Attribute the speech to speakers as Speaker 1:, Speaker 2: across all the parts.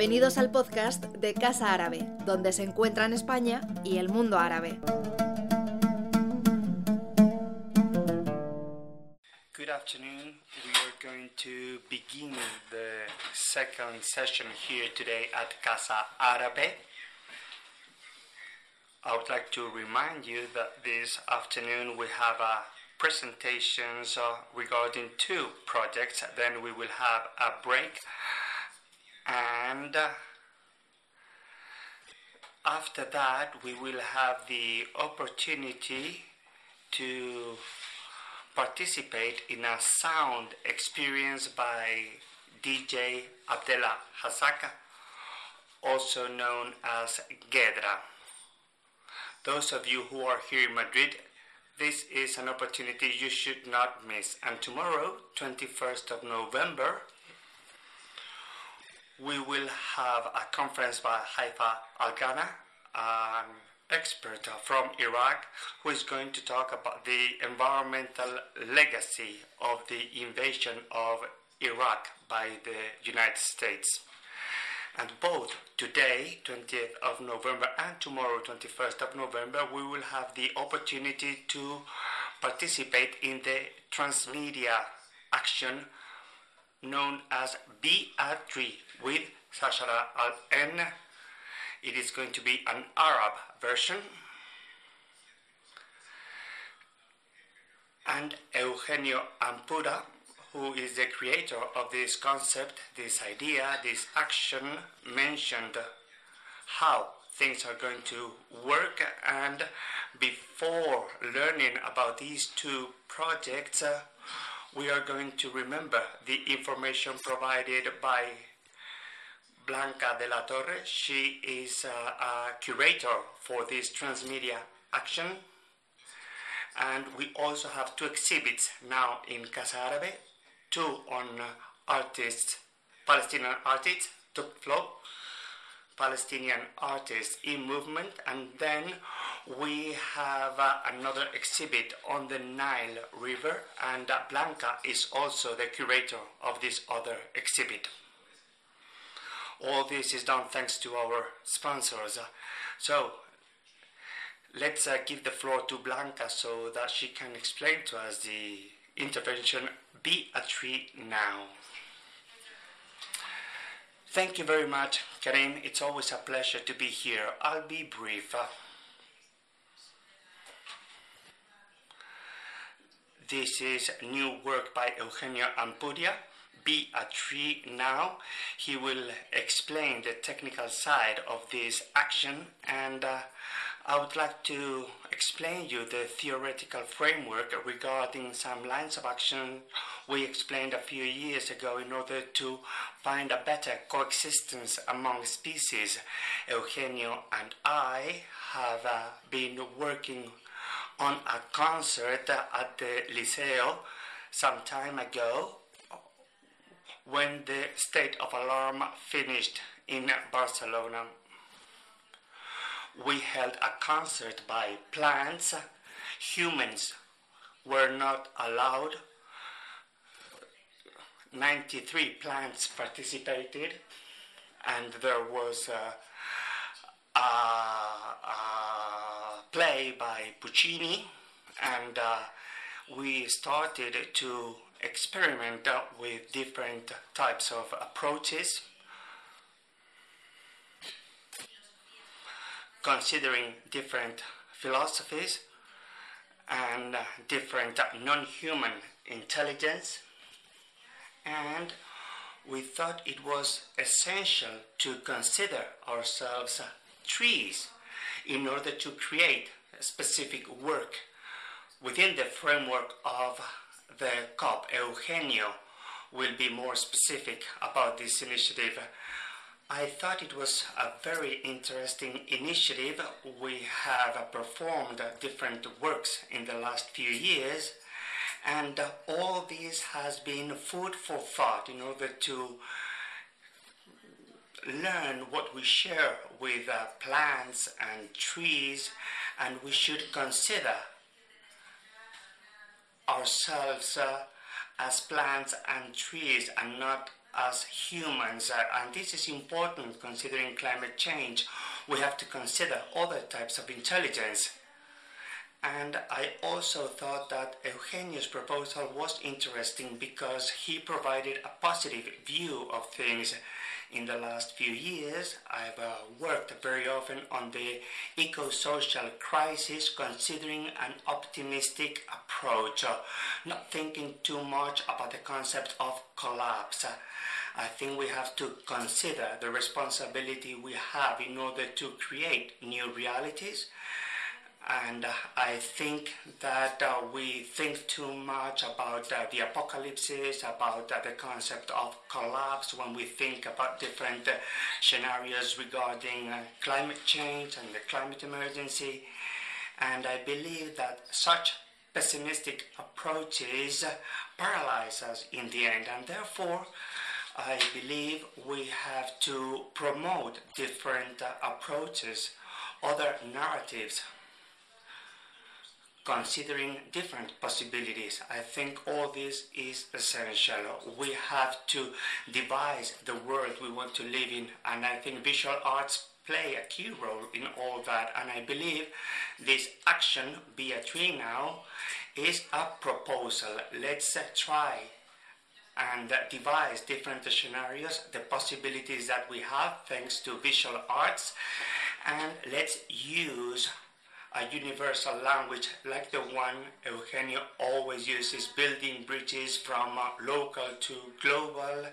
Speaker 1: Bienvenidos al podcast de Casa Árabe, donde se encuentran España y el mundo árabe.
Speaker 2: Good afternoon. We are going to begin the second session here today at Casa Árabe. I would like to remind you that this afternoon we have uh, presentations regarding two projects. Then we will have a break and after that we will have the opportunity to participate in a sound experience by DJ Abdella Hazaka, also known as Gedra. Those of you who are here in Madrid, this is an opportunity you should not miss. And tomorrow, 21st of November, we will have a conference by Haifa Al Ghana, an expert from Iraq, who is going to talk about the environmental legacy of the invasion of Iraq by the United States. And both today, 20th of November, and tomorrow, 21st of November, we will have the opportunity to participate in the transmedia action known as Be a Tree with Sashara Al N. It is going to be an Arab version. And Eugenio Ampudia, who is the creator of this concept, this idea, this action, mentioned how things are going to work. And before learning about these two projects, uh, we are going to remember the information provided by Blanca de la Torre. She is uh, a curator for this transmedia action. And we also have two exhibits now in Casa Árabe, two on uh, artists, Palestinian artists, Tukflo, Palestinian artists in movement, and then we have uh, another exhibit on the Nile River, and uh, Blanca is also the curator of this other exhibit. All this is done thanks to our sponsors. So let's uh, give the floor to Blanca so that she can explain to us the intervention Be a Tree Now. Thank you very much, Karim. It's always a pleasure to be here. I'll be brief. This is new work by Eugenio Ampudia. Be a tree now. He will explain the technical side of this action, and uh, I would like to explain you the theoretical framework regarding some lines of action we explained a few years ago in order to find a better coexistence among species. Eugenio and I have uh, been working on a concert at the Liceo some time ago when the state of alarm finished in Barcelona. We held a concert by plants. Humans were not allowed. 93 plants participated, and there was a play by Puccini, and uh, we started to experiment with different types of approaches, considering different philosophies and different non human intelligence, and we thought it was essential to consider ourselves trees in order to create specific work within the framework of the COP. Eugenio will be more specific about this initiative. I thought it was a very interesting initiative. We have performed different works in the last few years, and all this has been food for thought in order to learn what we share with uh, plants and trees, and we should consider ourselves uh, as plants and trees and not as humans, uh, and this is important considering climate change, we have to consider other types of intelligence. And I also thought that Eugenio's proposal was interesting because he provided a positive view of things. In the last few years, I've uh, worked very often on the eco social crisis, considering an optimistic approach, uh, not thinking too much about the concept of collapse. I think we have to consider the responsibility we have in order to create new realities and uh, I think that uh, we think too much about uh, the apocalypses, about uh, the concept of collapse when we think about different uh, scenarios regarding uh, climate change and the climate emergency. And I believe that such pessimistic approaches paralyze us in the end, and therefore. I believe we have to promote different approaches, other narratives considering different possibilities. I think all this is essential. We have to devise the world we want to live in, and I think visual arts play a key role in all that. And I believe this action, Be a Tree Now, is a proposal. Let's uh, try and devise different scenarios, the possibilities that we have thanks to visual arts, and let's use a universal language like the one Eugenio always uses, building bridges from uh, local to global.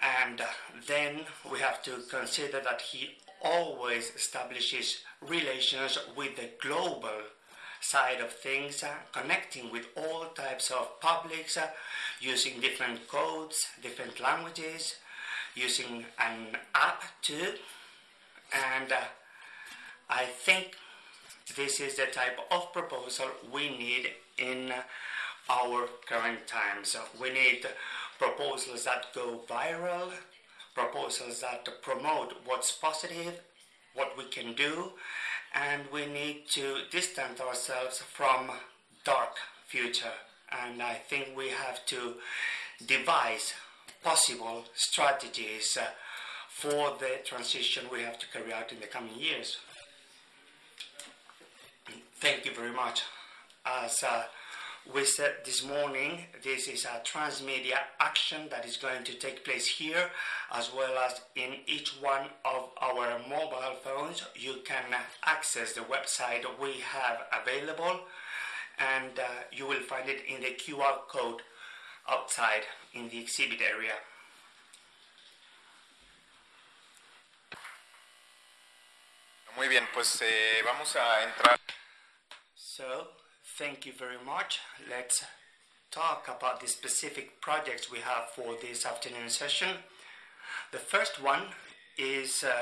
Speaker 2: And uh, then we have to consider that he always establishes relations with the global side of things, uh, connecting with all types of publics, uh, using different codes, different languages, using an app too, and uh, I think this is the type of proposal we need in our current times. We need proposals that go viral, proposals that promote what's positive, what we can do, and we need to distance ourselves from dark future. And I think we have to devise possible strategies for the transition we have to carry out in the coming years. Thank you very much. As uh, we said this morning, this is a transmedia action that is going to take place here as well as in each one of our mobile phones. You can access the website we have available and uh, you will find it in the QR code outside in the exhibit area.
Speaker 3: Muy bien, pues eh, vamos a entrar.
Speaker 2: So, thank you very much. Let's talk about the specific projects we have for this afternoon session. The first one is uh,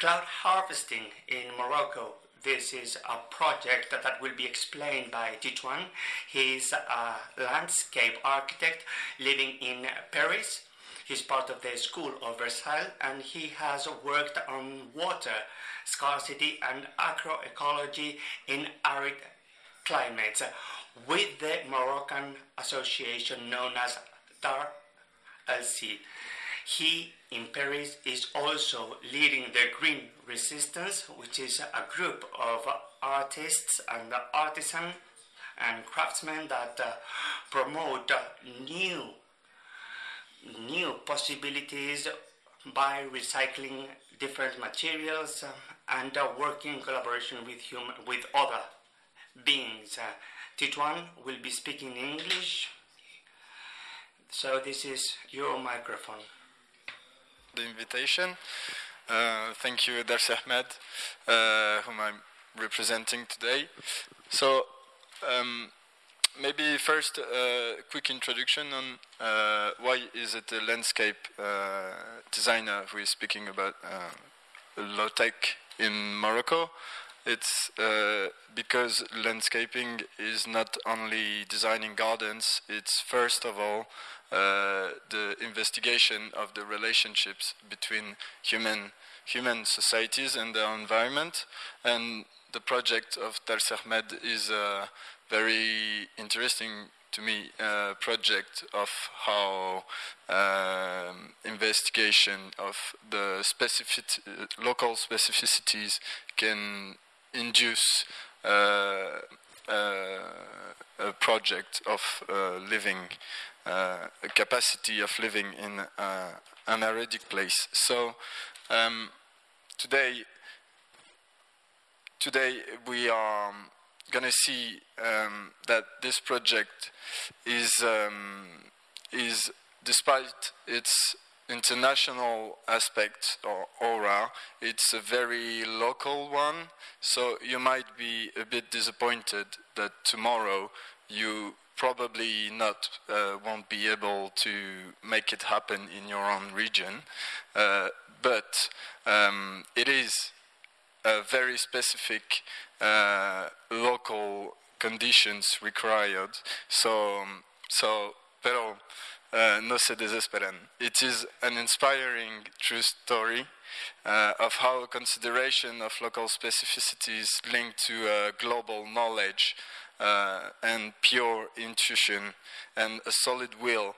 Speaker 2: cloud harvesting in Morocco. This is a project that, will be explained by Titouan. He's a landscape architect living in Paris. He's part of the School of Versailles and he has worked on water scarcity and agroecology in arid climates with the Moroccan association known as Dar LC. He in Paris is also leading the Green Resistance, which is a group of artists and artisans and craftsmen that uh, promote new new possibilities by recycling different materials and uh, working in collaboration with human, with other beings. Uh, Titouan will be speaking English, so this is your microphone.
Speaker 4: The invitation. Uh, thank you, Dar si Hamad, uh, whom I'm representing today. So, um, maybe first a uh, quick introduction on uh, why is it a landscape uh, designer who is speaking about low tech in Morocco, it's uh, because landscaping is not only designing gardens, it's first of all uh, the investigation of the relationships between human human societies and their environment. And the project of Dar si Hamad is uh, very interesting to me a project of how um, investigation of the specific local specificities can induce uh, uh, a project of uh, living, uh, a capacity of living in uh, an arid place. So um, today, today we are going to see um, that this project is um, is despite its international aspect or aura, it's a very local one. So you might be a bit disappointed that tomorrow you probably not uh, won't be able to make it happen in your own region. Uh, but um, it is very specific uh, local conditions required. So, um, so, pero uh, no se desesperen. It is an inspiring true story uh, of how consideration of local specificities linked to uh, global knowledge uh, and pure intuition and a solid will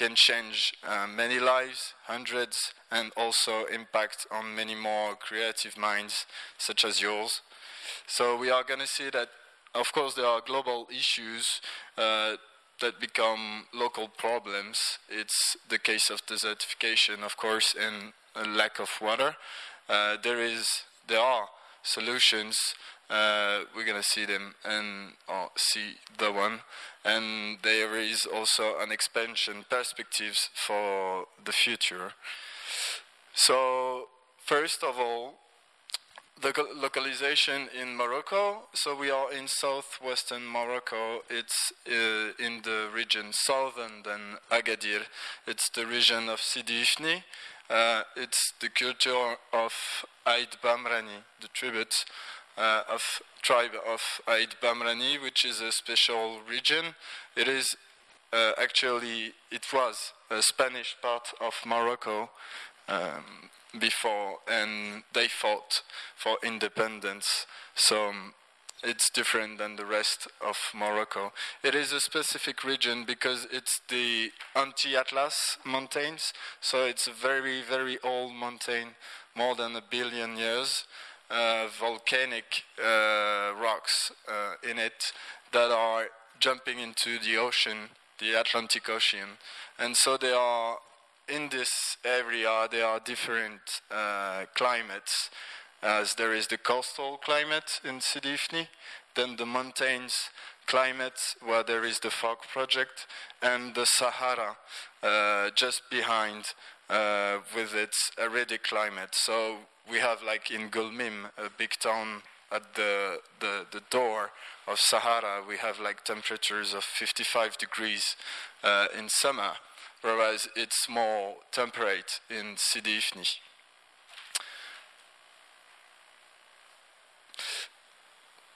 Speaker 4: can change uh, many lives, hundreds, and also impact on many more creative minds such as yours. So we are going to see that, of course, there are global issues uh, that become local problems. It's the case of desertification, of course, and a lack of water. Uh, there is, there are solutions. Uh, we're gonna see them and oh, see the one, and there is also an expansion perspectives for the future. So first of all, the localization in Morocco. So we are in southwestern Morocco. It's uh, in the region southern than Agadir. It's the region of Sidi Ifni. Uh, it's the culture of Aït Baamrane, the tribute uh, of tribe of Aït Baamrane, which is a special region. It is uh, actually it was a Spanish part of Morocco. Um, before, and they fought for independence. So um, it's different than the rest of Morocco. It is a specific region because it's the Anti-Atlas mountains, so it's a very, very old mountain, more than a billion years. Uh, volcanic uh, rocks uh, in it that are jumping into the ocean, the Atlantic Ocean, and so they are in this area there are different uh, climates, as there is the coastal climate in Sidi Ifni, then the mountains climate where there is the fog project, and the Sahara uh, just behind uh, with its arid climate. So we have like in Gulmim, a big town at the, the, the door of Sahara, we have like temperatures of 55 degrees uh, in summer whereas it's more temperate in Sidi Ifni.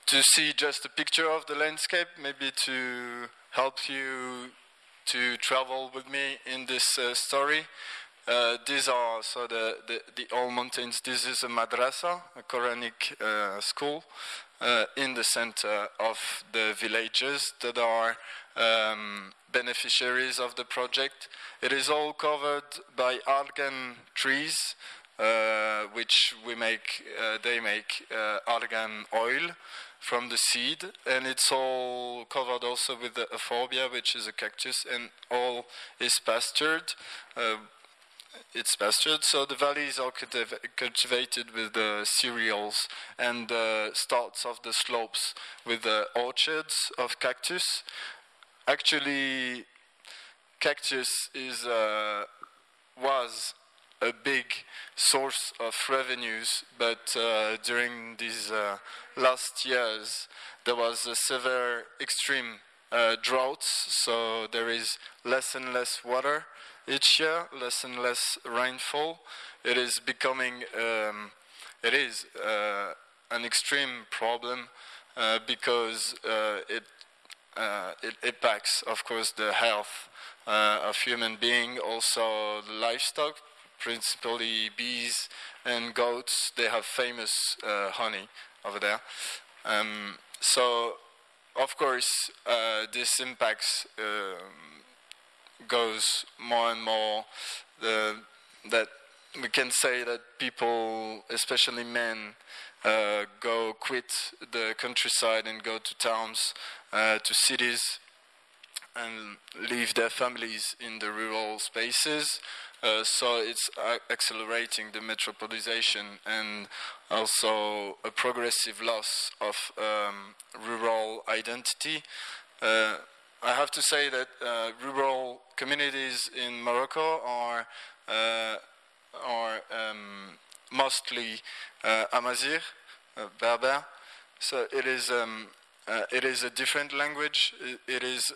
Speaker 4: To see just a picture of the landscape, maybe to help you to travel with me in this uh, story. Uh, these are so the, the, the old mountains. This is a madrasa, a Quranic uh, school, uh, in the center of the villages that are um, beneficiaries of the project. It is all covered by argan trees, uh, which we make, uh, they make uh, argan oil from the seed, and it's all covered also with the euphorbia, which is a cactus, and all is pastured. Uh, it's pastured, so the valleys are cultivated with the cereals, and starts of the slopes with the orchards of cactus. Actually, cactus is uh, was a big source of revenues, but uh, during these uh, last years, there was a severe extreme uh, droughts, so there is less and less water each year, less and less rainfall. It is becoming, um, it is uh, an extreme problem uh, because it uh, it impacts, of course, the health uh, of human being, also the livestock, principally bees and goats. They have famous uh, honey over there. Um, so of course, uh, this impacts um, goes more and more. That we can say that people, especially men, uh, go quit the countryside and go to towns, uh, to cities, and leave their families in the rural spaces. Uh, so it's uh, accelerating the metropolization and also a progressive loss of um, rural identity. Uh, I have to say that uh, rural communities in Morocco are uh, are um, mostly uh, Amazigh, Berber. So it is um, it is a different language. it, is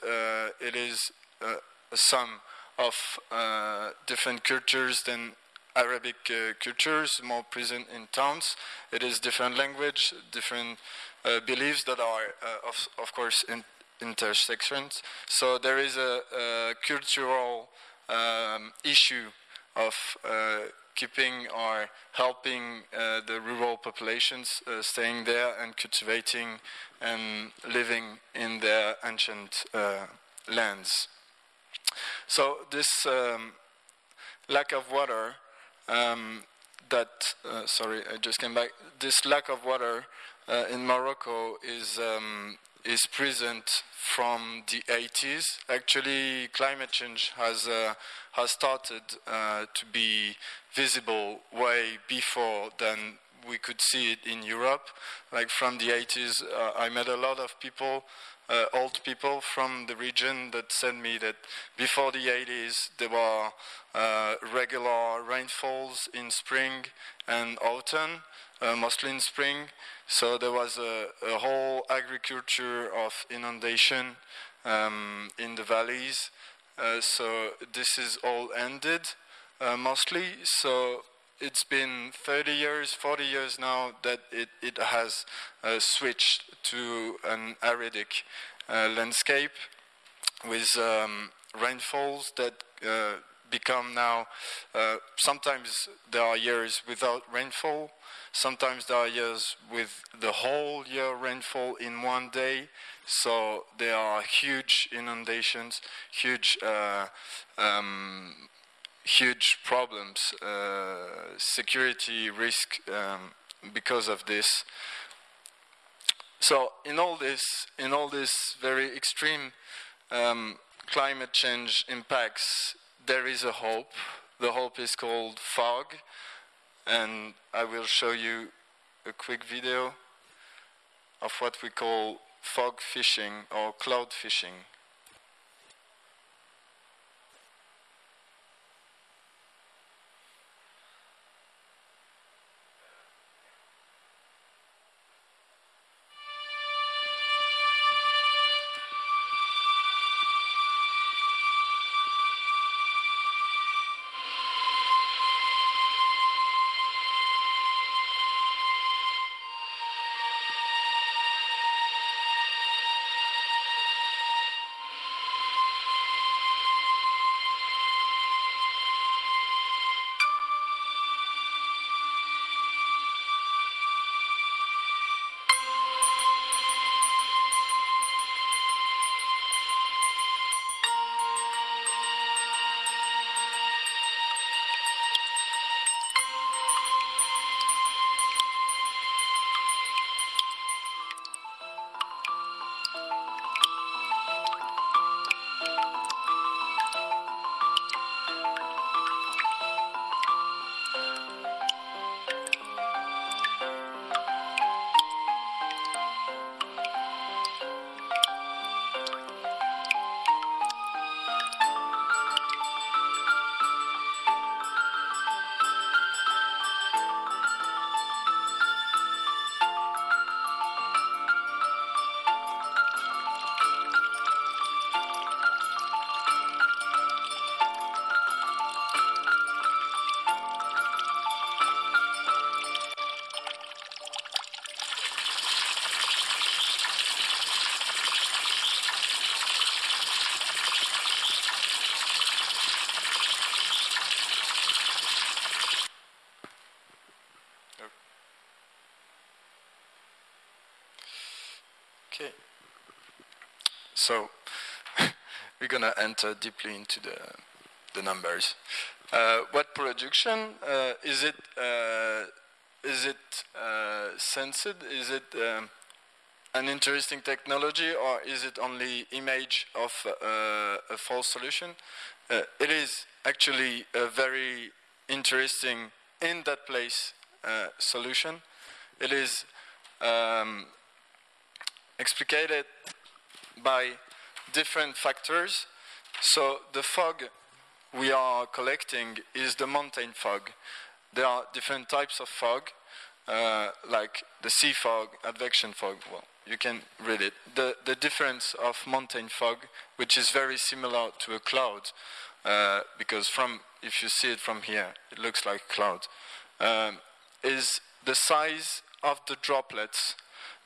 Speaker 4: it is a sum of uh, different cultures than Arabic uh, cultures, more present in towns. It is different language, different uh, beliefs that are, uh, of, of course, in intersections. So there is a, a cultural um, issue of uh, keeping or helping uh, the rural populations staying there and cultivating and living in their ancient lands. So this um, lack of water, um, that uh, sorry, I just came back. This lack of water uh, in Morocco is um, is present from the 80s. Actually, climate change has uh, has started uh, to be visible way before than we could see it in Europe. Like from the 80s, uh, I met a lot of people uh, old people from the region that said me that before the 80s there were uh, regular rainfalls in spring and autumn, uh, mostly in spring. So there was a, a whole agriculture of inundation um, in the valleys. Uh, so this is all ended uh, mostly. So it's been 30 years, 40 years now that it, it has uh, switched to an aridic uh, landscape with um, rainfalls that uh, become now sometimes there are years without rainfall sometimes there are years with the whole year rainfall in one day so there are huge inundations huge uh, um, huge problems, uh, security risk um, because of this. So in all this, in all this very extreme um, climate change impacts, there is a hope. The hope is called fog, and I will show you a quick video of what we call fog fishing or cloud fishing. We're gonna enter deeply into the the numbers. Uh, what production uh, is it? Uh, is it uh, sensed? Is it um, an interesting technology, or is it only image of uh, a false solution? Uh, it is actually a very interesting in that place solution. It is um, explicated by different factors. So the fog we are collecting is the mountain fog. There are different types of fog, uh, like the sea fog, advection fog. Well, you can read it. The, the difference of mountain fog, which is very similar to a cloud, uh, because from if you see it from here, it looks like a cloud, um, is the size of the droplets.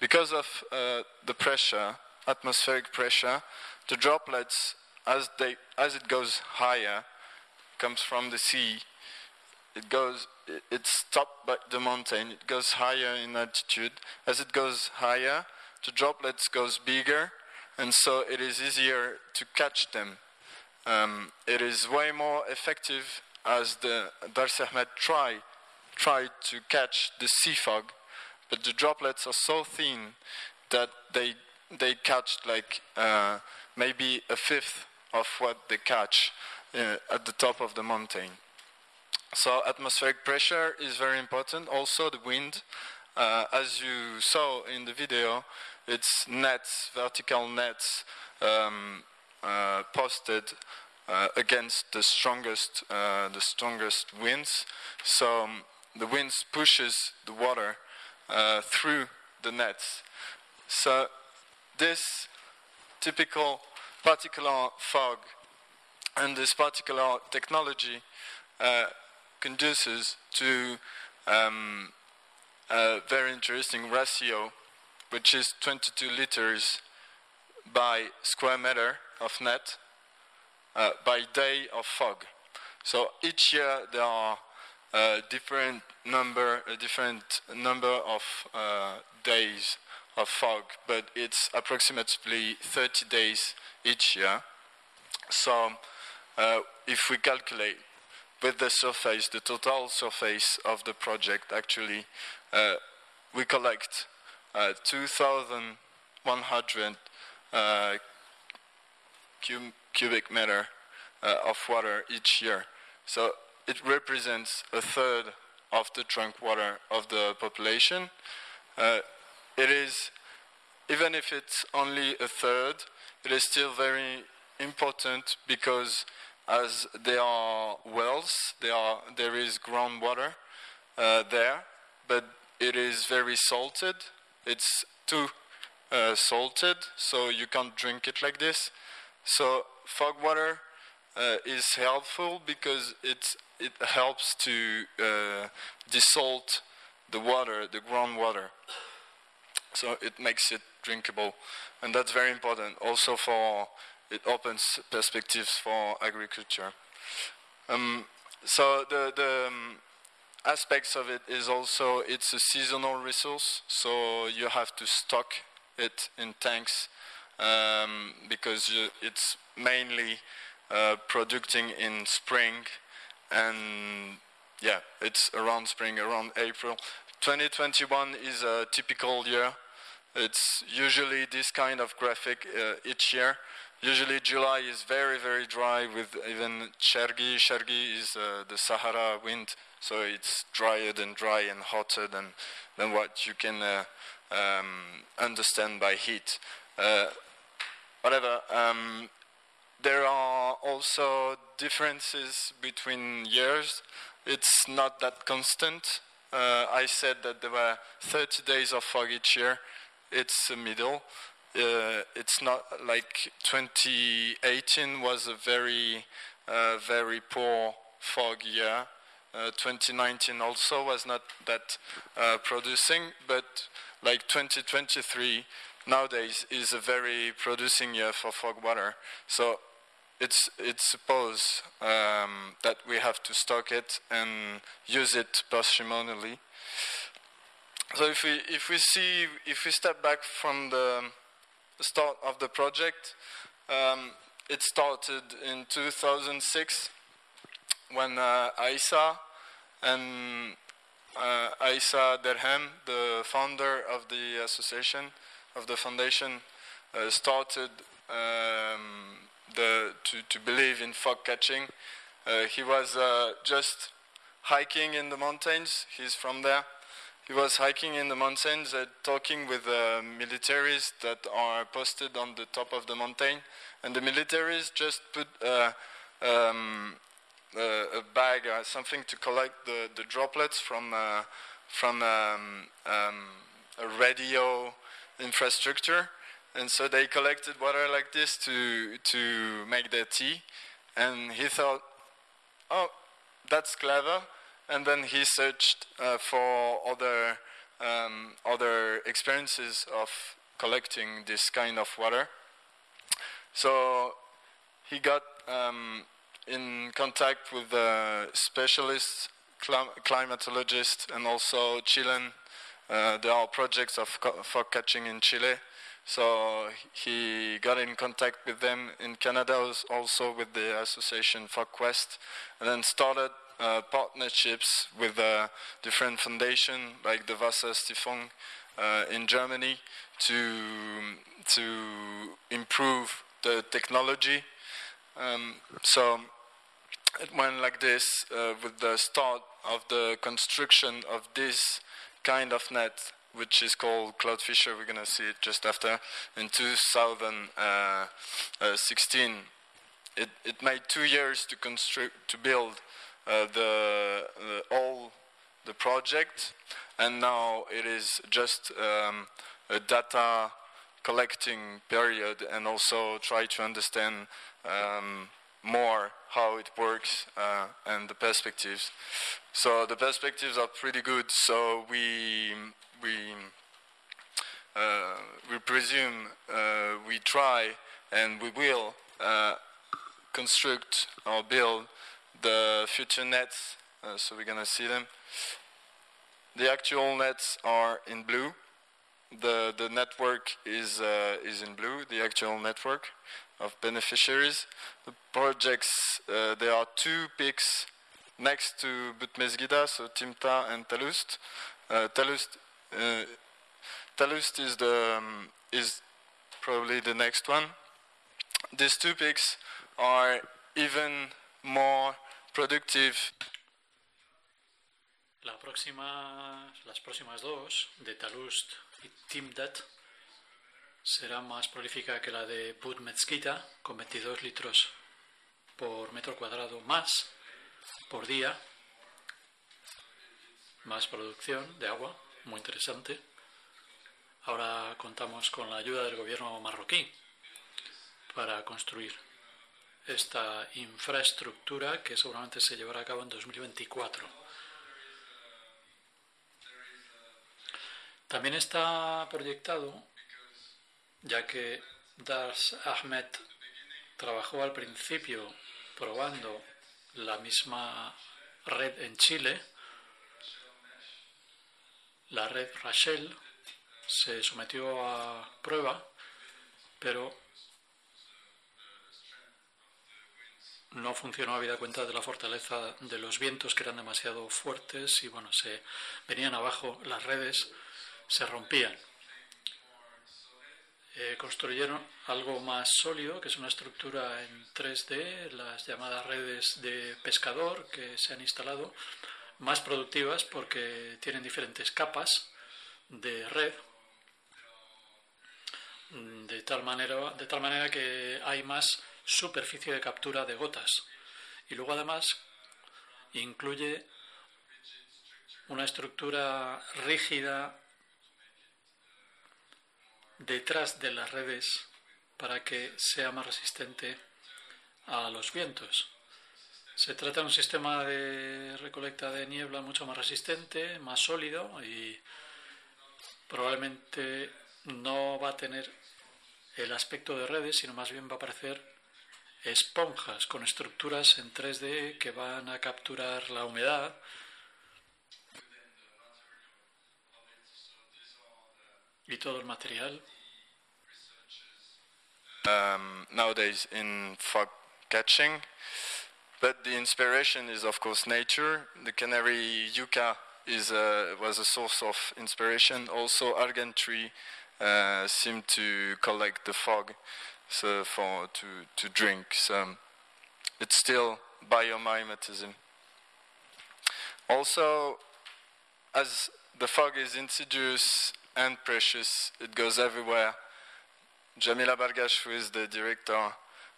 Speaker 4: Because of uh, the pressure, atmospheric pressure, the droplets, as, they, as it goes higher, comes from the sea. It goes, it's stopped by the mountain. It goes higher in altitude. As it goes higher, the droplets goes bigger, and so it is easier to catch them. Um, it is way more effective as the Dar si Hamad try tried to catch the sea fog, but the droplets are so thin that they they catch like uh, maybe a fifth of what they catch uh, at the top of the mountain. So atmospheric pressure is very important. Also the wind, uh, as you saw in the video, it's nets, vertical nets um, uh, posted uh, against the strongest, uh, the strongest winds. So um, the winds pushes the water through the nets. So this typical particular fog and this particular technology uh, conduces to um, a very interesting ratio, which is 22 liters by square meter of net uh, by day of fog. So each year there are a different number, a different number of uh, days of fog, but it's approximately 30 days each year. So uh, if we calculate with the surface, the total surface of the project, actually, uh, we collect uh, 2,100 uh, cubic meter uh, of water each year. So it represents a third of the trunk water of the population. It is, even if it's only a third, it is still very important because as there are wells, there, are, there is groundwater uh, there, but it is very salted. It's too uh, salted, so you can't drink it like this. So fog water uh, is helpful because it it helps to uh, desalt the water, the groundwater. So it makes it drinkable, and that's very important. Also for it opens perspectives for agriculture. Um, so the the um, aspects of it is also it's a seasonal resource, so you have to stock it in tanks um, because you, it's mainly uh, producing in spring and yeah, it's around spring, around April. 2021 is a typical year. It's usually this kind of graphic uh, each year. Usually July is very, very dry with even Chergi. Chergi is uh, the Sahara wind, so it's drier than dry and hotter than, than what you can uh, um, understand by heat. Uh, whatever. Um, there are also differences between years. It's not that constant. Uh, I said that there were 30 days of fog each year. It's a middle. Uh, it's not like 2018 was a very, uh, very poor fog year. Uh, 2019 also was not that uh, producing, but like 2023 nowadays is a very producing year for fog water. So it's it's supposed um, that we have to stock it and use it parsimoniously. So if we if we see if we step back from the start of the project. Um, it started in 2006 when uh, Aisa and uh, Aisa Derhem, the founder of the association, of the foundation, uh, started um, the, to, to believe in fog catching. Uh, he was uh, just hiking in the mountains, he's from there. He was hiking in the mountains, uh, talking with uh, militaries that are posted on the top of the mountain, and the militaries just put uh, um, a bag, uh, something to collect the, the droplets from uh, from um, um, a radio infrastructure, and so they collected water like this to to make their tea, and he thought, oh, that's clever and then he searched uh, for other um, other experiences of collecting this kind of water. So he got um, in contact with the specialists, clim- climatologists, and also Chilean. Uh, there are projects of fog catching in Chile. So he got in contact with them in Canada, also with the association FogQuest, and then started uh, partnerships with uh, different foundations like the Wasserstiftung uh, in Germany to to improve the technology. Um, so it went like this uh, with the start of the construction of this kind of net, which is called Cloudfisher. We're going to see it just after in 2016. It, it made two years to construct to build uh, the, the, all the project, and now it is just um, a data collecting period, and also try to understand um, more how it works uh, and the perspectives. So the perspectives are pretty good. So we we uh, we presume uh, we try and we will uh, construct or build the future nets, uh, so we're gonna see them. The actual nets are in blue. The the network is uh, is in blue. The actual network of beneficiaries. The projects uh, there are two peaks next to Boutmezguida, so Timta and Talust. Uh, Talust uh, Talust is the um, is probably the next one. These two peaks are even more productive.
Speaker 5: La próxima, las próximas dos, de Talust y Timdat, será más prolífica que la de Bud Mezquita, con 22 litros por metro cuadrado más por día. Más producción de agua, muy interesante. Ahora contamos con la ayuda del gobierno marroquí para construir esta infraestructura que seguramente se llevará a cabo en 2024. También está proyectado, ya que Dars Ahmed trabajó al principio probando la misma red en Chile, la red Rachel se sometió a prueba, pero no funcionó habida cuenta de la fortaleza de los vientos que eran demasiado fuertes y bueno, se venían abajo las redes, se rompían. Eh, construyeron algo más sólido, que es una estructura en 3D, las llamadas redes de pescador que se han instalado, más productivas porque tienen diferentes capas de red, de tal manera, de tal manera que hay más superficie de captura de gotas. Y luego además incluye una estructura rígida detrás de las redes para que sea más resistente a los vientos. Se trata de un sistema de recolecta de niebla mucho más resistente, más sólido y probablemente no va a tener el aspecto de redes, sino más bien va a parecer esponjas con estructuras en 3D que van a capturar la humedad. Y todo el material
Speaker 4: um, nowadays in fog catching. But the inspiration is, of course, nature. The canary yucca is a, was a source of inspiration. Also, argan tree uh, seemed to collect the fog so for to, to drink. So it's still biomimetism. Also, as the fog is insidious and precious, it goes everywhere. Jamila Bargach, who is the director,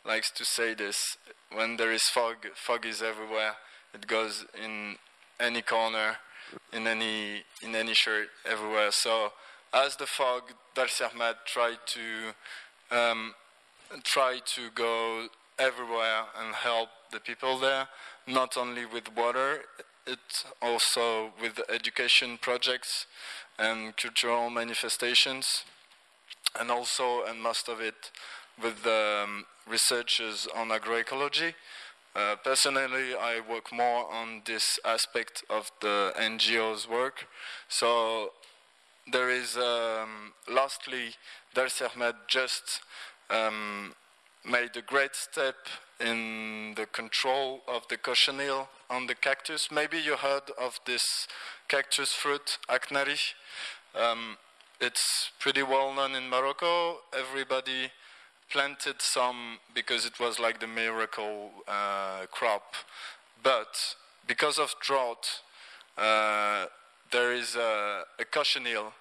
Speaker 4: likes to say this. When there is fog, fog is everywhere. It goes in any corner, in any in any shirt, everywhere. So, as the fog, Dar si Hamad tried to um, try to go everywhere and help the people there, not only with water, it also with education projects and cultural manifestations, and also, and most of it, with um, researchers on agroecology. Uh, personally, I work more on this aspect of the NGO's work. So there is, um, lastly, Ahmed just um, made a great step in the control of the cochineal on the cactus. Maybe you heard of this cactus fruit, Aknari. Um, it's pretty well known in Morocco. Everybody planted some because it was like the miracle uh, crop. But because of drought, uh, there is a, a cochineal,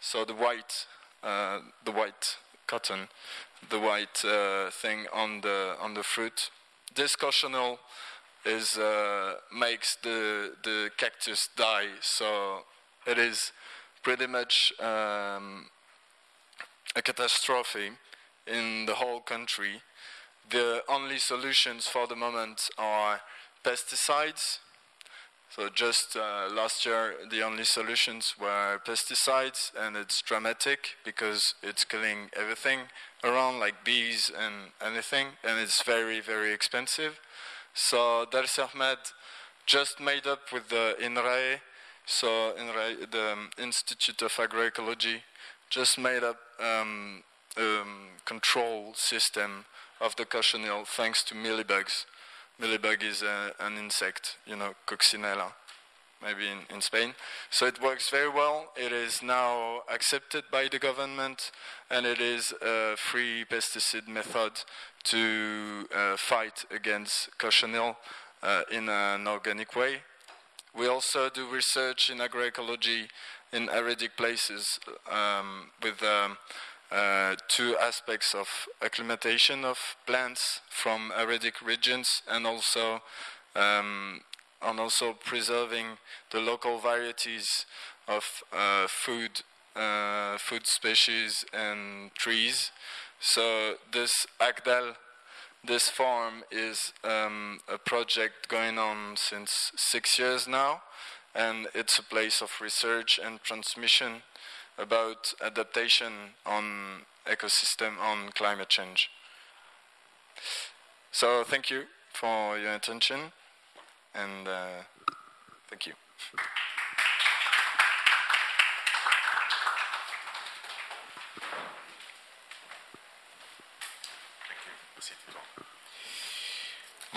Speaker 4: so the white, uh, the white cotton, the white uh, thing on the on the fruit. This cochineal is uh, makes the the cactus die, so it is pretty much um, a catastrophe in the whole country. The only solutions for the moment are pesticides. So just uh, last year, the only solutions were pesticides, and it's dramatic because it's killing everything around, like bees and anything, and it's very, very expensive. So Dar si Hamad just made up with the INRAE, so INRAE, the um, Institute of Agroecology, just made up um, um, control system of the cochineal thanks to mealybugs. Mealybug is a, an insect, you know, coccinella, maybe in, in Spain. So it works very well. It is now accepted by the government, and it is a free pesticide method to uh, fight against cochineal uh, in an organic way. We also do research in agroecology in acidic places um, with um, uh, two aspects of acclimatization of plants from acidic regions and also um, and also preserving the local varieties of uh, food uh, food species and trees. So this Agdal, this farm is um, a project going on since six years now, and it's a place of research and transmission about adaptation on ecosystem on climate change. So thank you for your attention and uh, thank you.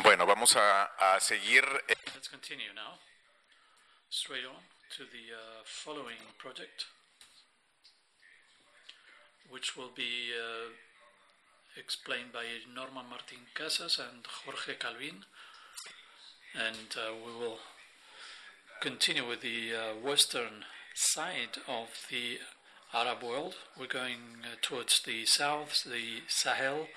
Speaker 3: Bueno, vamos a, a seguir.
Speaker 5: Let's continue now. Straight on to the uh, following project. Which will be uh, explained by Norman Martin Casas and Jorge Calvin. And uh, we will continue with the uh, western side of the Arab world. We're going uh, towards the south, the Sahel.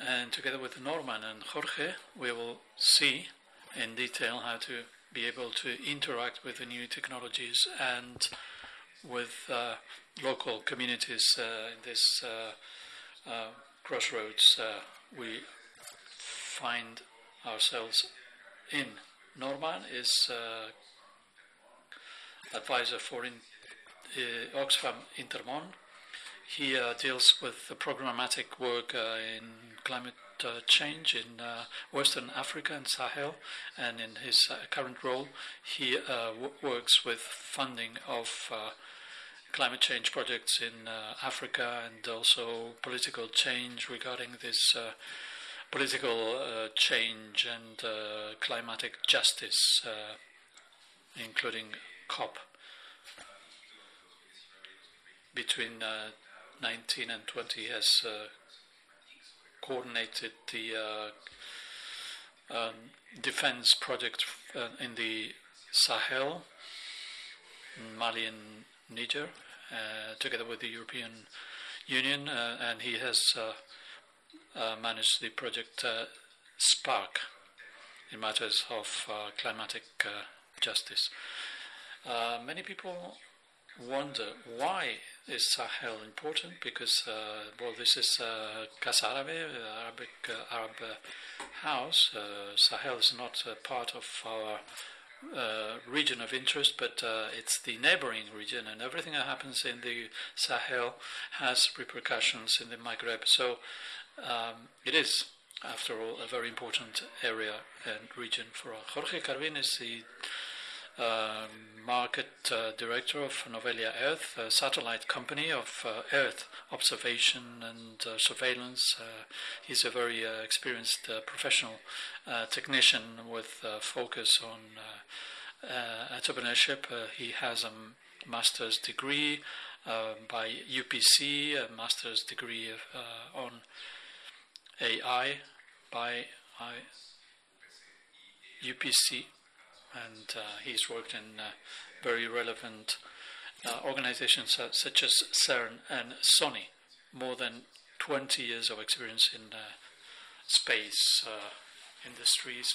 Speaker 5: And together with Norman and Jorge, we will see in detail how to be able to interact with the new technologies and with uh, local communities uh, in this uh, uh crossroads uh, we find ourselves in. Norman is uh, advisor for in, Oxfam Intermon. He deals with the programmatic work in climate uh, change in uh, Western Africa and Sahel, and in his uh, current role, he uh, w- works with funding of uh, climate change projects in uh, Africa and also political change regarding this uh, political uh, change and uh, climatic justice, uh, including COP. Between 19 and 20 has coordinated the um, defense project in the Sahel, Mali and Niger, uh, together with the European Union, uh, and he has uh, managed the project Spark in matters of climatic justice. many people wonder why is Sahel important? Because uh, well, this is uh, Arabe, Arabic uh, Arab House. Sahel is not part of our uh, region of interest, but uh, it's the neighboring region, and everything that happens in the Sahel has repercussions in the Maghreb. So um, it is, after all, a very important area and region for us. Jorge Carvin is the uh, Um, market uh, director of Lobelia Earth, a satellite company of uh, Earth observation and uh, surveillance. Uh, he's a very uh, experienced uh, professional technician with focus on entrepreneurship. he has a master's degree um, by UPC, a master's degree on AI by UPC and uh, he's worked in uh, very relevant uh, organizations such as CERN and Sony. More than 20 years of experience in uh, space uh, industries,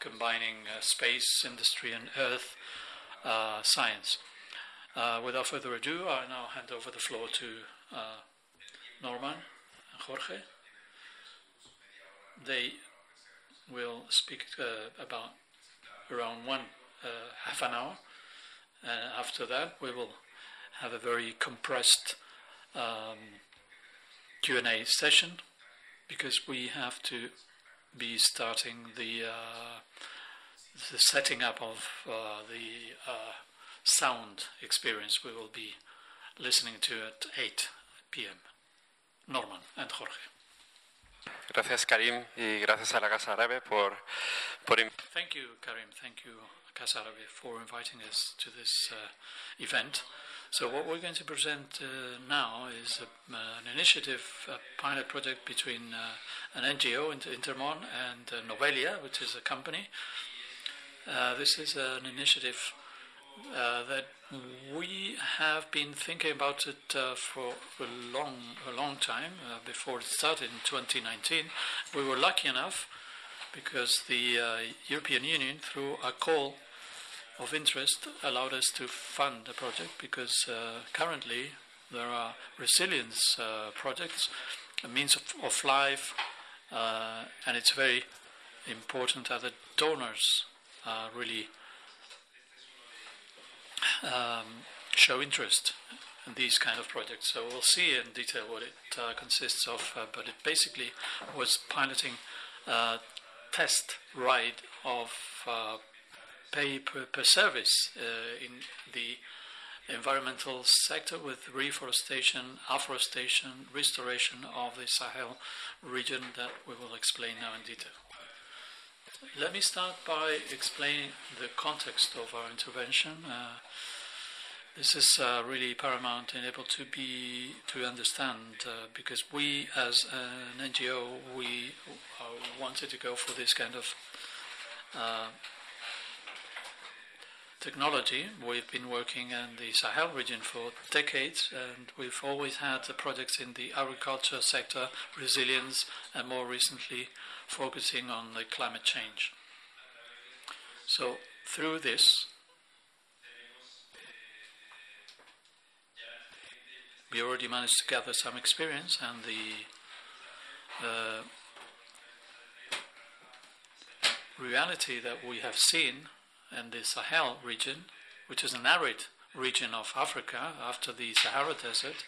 Speaker 5: combining uh, space industry and Earth science. Without further ado, I now hand over the floor to Norman and Jorge. They will speak about around one uh, half an hour. And after that, we will have a very compressed um, Q&A session because we have to be starting the uh, the setting up of uh, the uh, sound experience we will be listening to at 8 p.m. Norman and Jorge.
Speaker 3: Gracias, Karim, y gracias a la Casa Árabe por, por
Speaker 5: Thank you, Karim. Thank you, Casa Árabe, for inviting us to this uh, event. So, what we're going to present uh, now is a, uh, an initiative, a pilot project between uh, an NGO, Intermon, and uh, Lobelia, which is a company. Uh, this is an initiative that we have been thinking about it uh, for a long, a long time uh, before it started in 2019. We were lucky enough because the uh, European Union, through a call of interest, allowed us to fund the project because uh, currently there are resilience uh, projects, a means of, of life, uh, and it's very important that the donors really um, show interest in these kind of projects. So we'll see in detail what it uh, consists of, uh, but it basically was piloting a test ride of uh, pay per, per service uh, in the environmental sector with reforestation, afforestation, restoration of the Sahel region that we will explain now in detail. Let me start by explaining the context of our intervention. Uh, this is uh, really paramount and able to be to understand uh, because we, as an NGO, we uh, wanted to go for this kind of uh, technology. We've been working in the Sahel region for decades, and we've always had projects in the agriculture sector, resilience, and more recently, focusing on the climate change. So, through this, we already managed to gather some experience, and the uh, reality that we have seen in the Sahel region, which is an arid region of Africa after the Sahara Desert,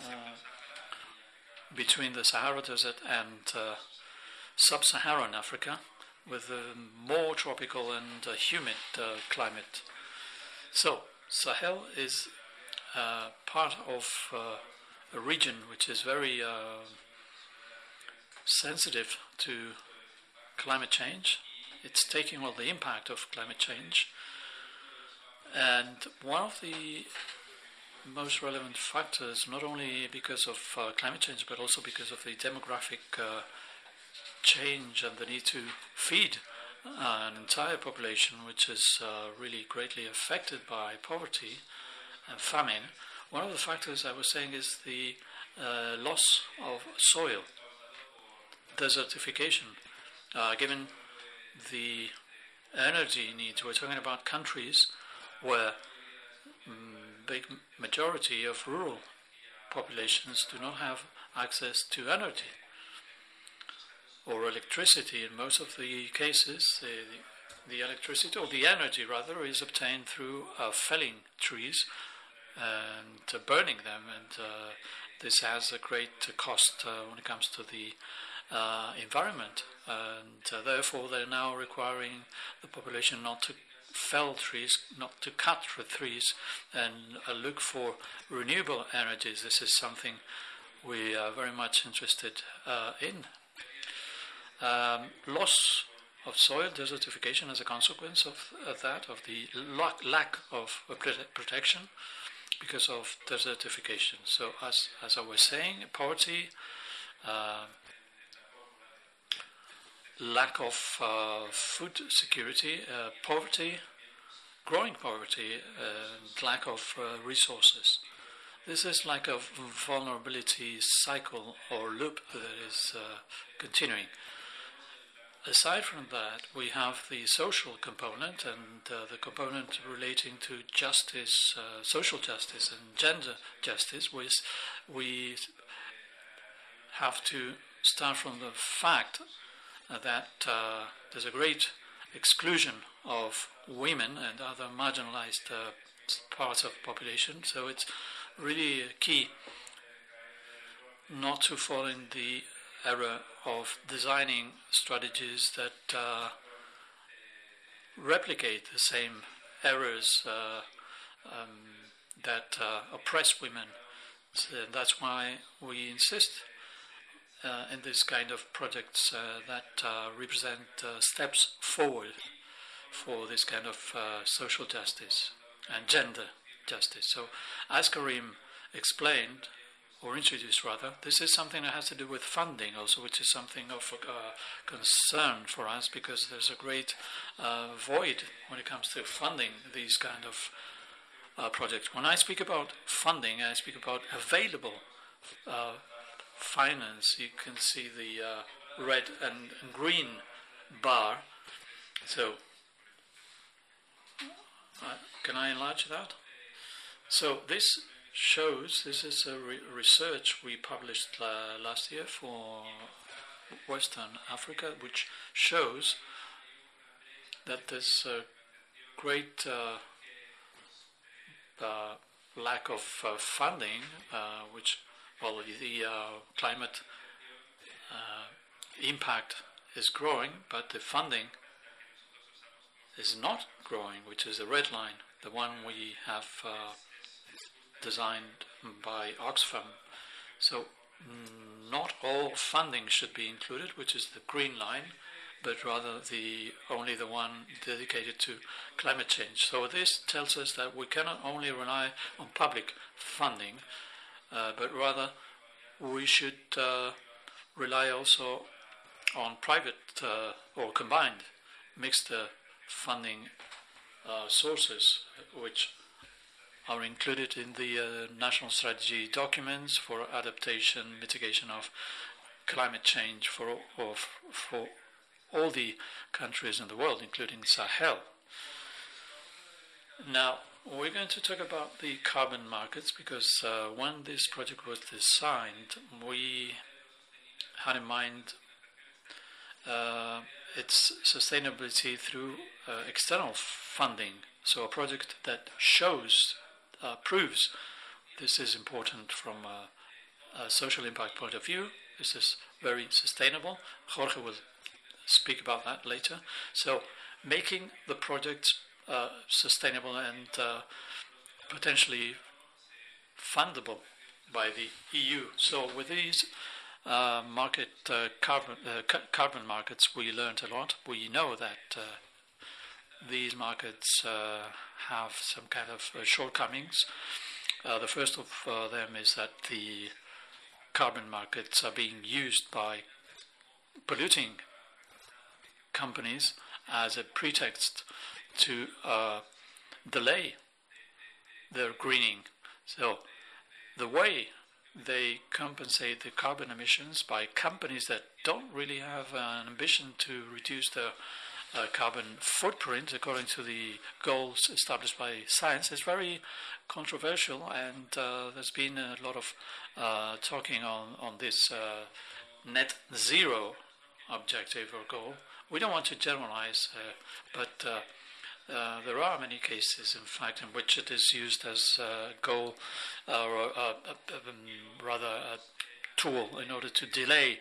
Speaker 5: uh, between the Sahara Desert and uh, sub Saharan Africa, with a more tropical and uh, humid uh, climate. So, Sahel is uh, part of uh, a region which is very uh, sensitive to climate change. It's taking all the impact of climate change. And one of the most relevant factors, not only because of uh, climate change, but also because of the demographic uh, change and the need to feed an entire population which is uh, really greatly affected by poverty and famine. One of the factors I was saying is the uh, loss of soil, desertification. Uh, given the energy needs, we're talking about countries where mm, big majority of rural populations do not have access to energy or electricity. In most of the cases, the, the electricity or the energy rather is obtained through uh, felling trees and uh, burning them, and uh, this has a great cost uh, when it comes to the uh, environment, and uh, therefore they're now requiring the population not to fell trees, not to cut trees, and look for renewable energies. This is something we are very much interested in. Um, loss of soil desertification as a consequence of, of that, of the lack, lack of protection because of desertification. So, as, as I was saying, poverty, uh, lack of uh, food security, uh, poverty, growing poverty, and lack of uh, resources. This is like a vulnerability cycle or loop that is uh, continuing. Aside from that, we have the social component and uh, the component relating to justice, uh, social justice, and gender justice, which we have to start from the fact that uh, there's a great exclusion of women and other marginalized uh, parts of population. So it's really key not to fall in the error of designing strategies that uh, replicate the same errors uh, um, that uh, oppress women. So that's why we insist uh, in this kind of projects uh, that represent steps forward for this kind of social justice and gender justice. So, as Karim explained, or introduced rather, this is something that has to do with funding also, which is something of uh, concern for us because there's a great uh, void when it comes to funding these kind of uh, projects. When I speak about funding, I speak about available uh, finance. You can see the uh, red and green bar. So, uh, can I enlarge that? So this shows this is a re- research we published uh, last year for Western Africa, which shows that there's a great uh, uh, lack of uh, funding, uh, which well the uh, climate impact is growing, but the funding is not growing, which is the red line, the one we have designed by Oxfam. So not all funding should be included, which is the green line, but rather the only the one dedicated to climate change. So this tells us that we cannot only rely on public funding, uh, but rather we should uh, rely also on private uh, or combined mixed uh, funding uh, sources, which are included in the uh, national strategy documents for adaptation, mitigation of climate change for, of, for all the countries in the world, including Sahel. Now, we're going to talk about the carbon markets because uh, when this project was designed, we had in mind uh, its sustainability through uh, external funding. So, a project that shows uh, proves this is important from a, a, social impact point of view. This is very sustainable. Jorge will speak about that later. So, making the project uh, sustainable and uh, potentially fundable by the EU. So with these uh, market uh, carbon uh, ca- carbon markets, we learned a lot. We know that these markets uh, have some kind of uh, shortcomings. the first of them is that the carbon markets are being used by polluting companies as a pretext to delay their greening. So the way they compensate the carbon emissions by companies that don't really have an ambition to reduce their uh, carbon footprint according to the goals established by science is very controversial, and uh, there's been a lot of uh, talking on on this uh, net zero objective or goal. We don't want to generalize, uh, but there are many cases, in fact, in which it is used as a goal or um, rather a tool in order to delay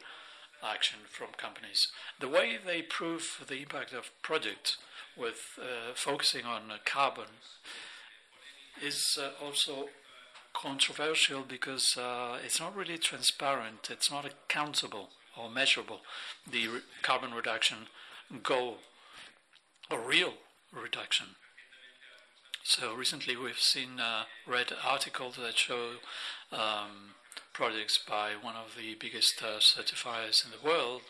Speaker 5: action from companies. The way they prove the impact of projects with uh, focusing on carbon is uh, also controversial because uh, it's not really transparent, it's not accountable or measurable, the re- carbon reduction goal or real reduction. So recently we've seen uh, read articles that show um, projects by one of the biggest uh, certifiers in the world,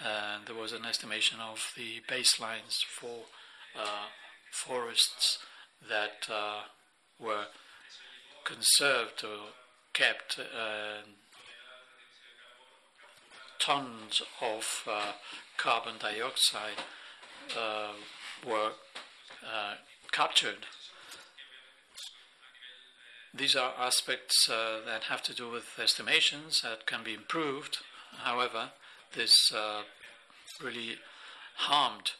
Speaker 5: and there was an estimation of the baselines for uh, forests that uh, were conserved or kept uh, tons of uh, carbon dioxide were uh, captured. These are aspects uh, that have to do with estimations that can be improved. However, this uh, really harmed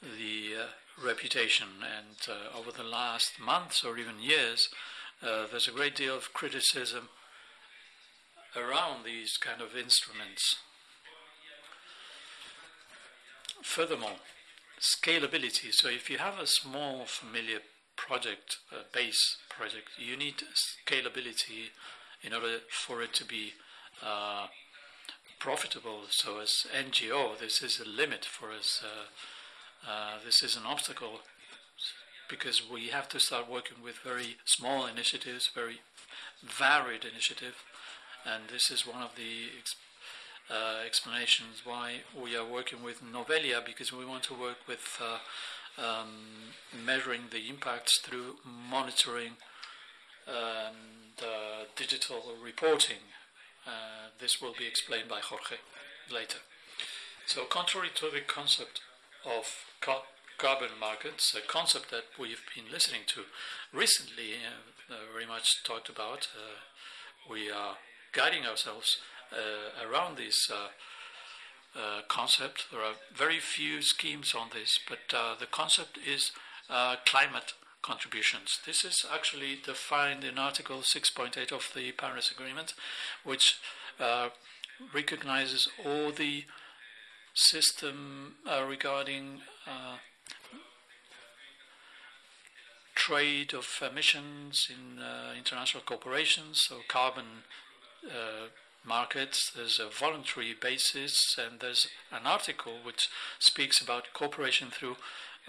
Speaker 5: the uh, reputation, and uh, over the last months or even years, uh, there's a great deal of criticism around these kind of instruments. Furthermore, scalability. So if you have a small familiar project, a base project, you need scalability in order for it to be uh, profitable. So as NGO, this is a limit for us. Uh, uh, this is an obstacle because we have to start working with very small initiatives, very varied initiatives, and this is one of the uh, explanations why we are working with Lobelia because we want to work with uh, um, measuring the impacts through monitoring and uh, digital reporting. Uh, this will be explained by Jorge later. So, contrary to the concept of ca- carbon markets, a concept that we've been listening to recently, uh, very much talked about, we are guiding ourselves uh, around this uh, uh, concept. There are very few schemes on this, but the concept is climate contributions. This is actually defined in Article 6.8 of the Paris Agreement, which uh, recognizes all the system uh, regarding uh, trade of emissions in international corporations, so carbon markets. There's a voluntary basis, and there's an article which speaks about cooperation through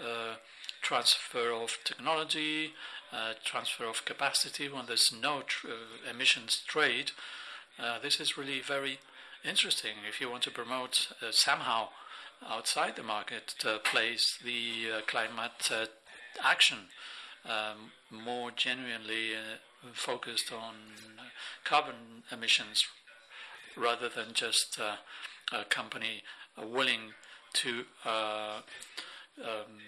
Speaker 5: uh, transfer of technology, uh, transfer of capacity when there's no tr- uh, emissions trade. Uh, this is really very interesting if you want to promote uh, somehow outside the market place the uh, climate action um, more genuinely focused on carbon emissions rather than just uh, a company uh, willing to uh, um,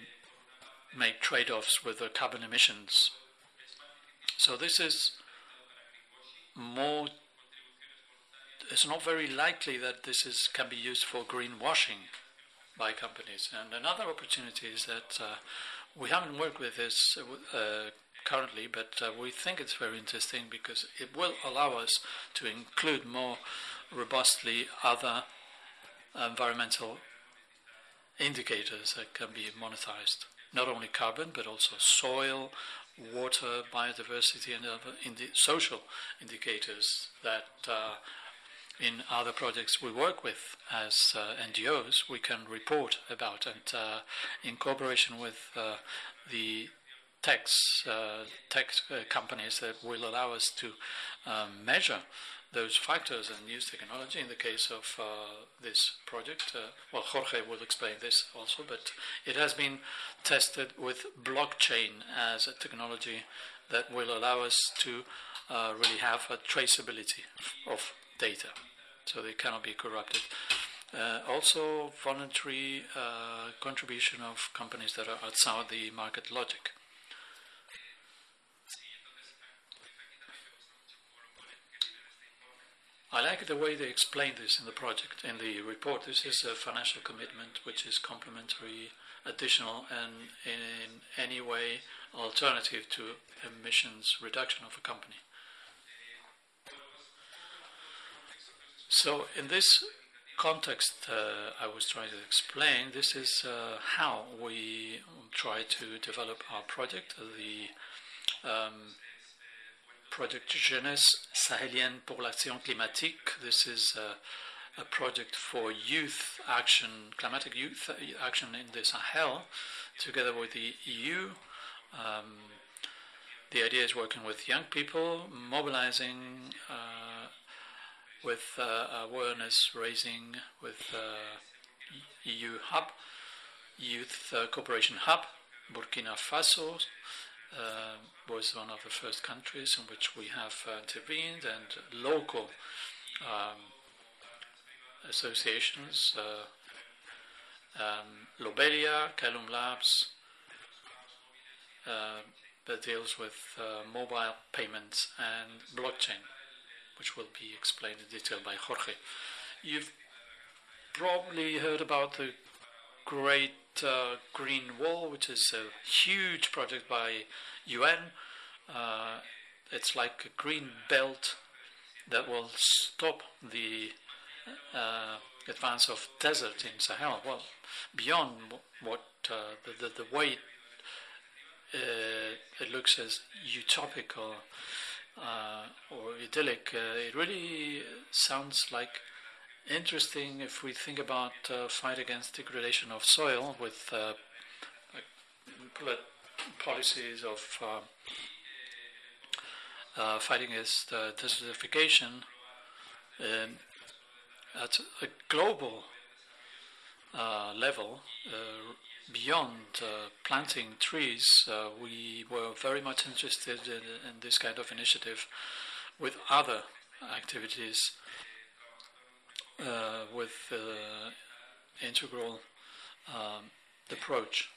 Speaker 5: make trade offs with the carbon emissions. So, this is more it's not very likely that this is, can be used for greenwashing by companies. And another opportunity is that uh, we haven't worked with this uh, currently, but uh, we think it's very interesting because it will allow us to include more robustly other environmental indicators that can be monetized. Not only carbon, but also soil, water, biodiversity, and other indi- social indicators that uh, in other projects we work with as uh, NGOs we can report about. And uh, in cooperation with uh, the uh, tech uh, companies that will allow us to um, measure those factors and use technology. In the case of uh, this project, uh, well, Jorge will explain this also, but it has been tested with blockchain as a technology that will allow us to uh, really have a traceability of data, so they cannot be corrupted. Uh, also, voluntary uh, contribution of companies that are outside the market logic. I like the way they explain this in the project, in the report. This is a financial commitment which is complementary, additional, and in any way alternative to emissions reduction of a company. So, in this context, uh, I was trying to explain this is uh, how we try to develop our project. The um, project Jeunesse Sahélienne pour l'Action Climatique. This is a, a, project for youth action, climatic youth action in the Sahel, together with the EU. Um, the idea is working with young people, mobilizing uh, with uh, awareness raising with uh, EU Hub, Youth uh, Cooperation Hub, Burkina Faso, uh, was one of the first countries in which we have uh, intervened, and local um, associations, uh, um, Lobelia, Calum Labs, uh, that deals with uh, mobile payments and blockchain, which will be explained in detail by Jorge. You've probably heard about the great uh, Green Wall, which is a huge project by UN. Uh, it's like a green belt that will stop the uh, advance of desert in Sahel. Well, beyond what uh, the, the, the way uh, it looks as utopical uh, or idyllic, it really sounds like interesting if we think about uh, fight against degradation of soil with uh, policies of uh, uh, fighting against uh, desertification um, at a global level beyond uh, planting trees, uh, we were very much interested in, in, this kind of initiative with other activities uh, with uh, integral um, approach.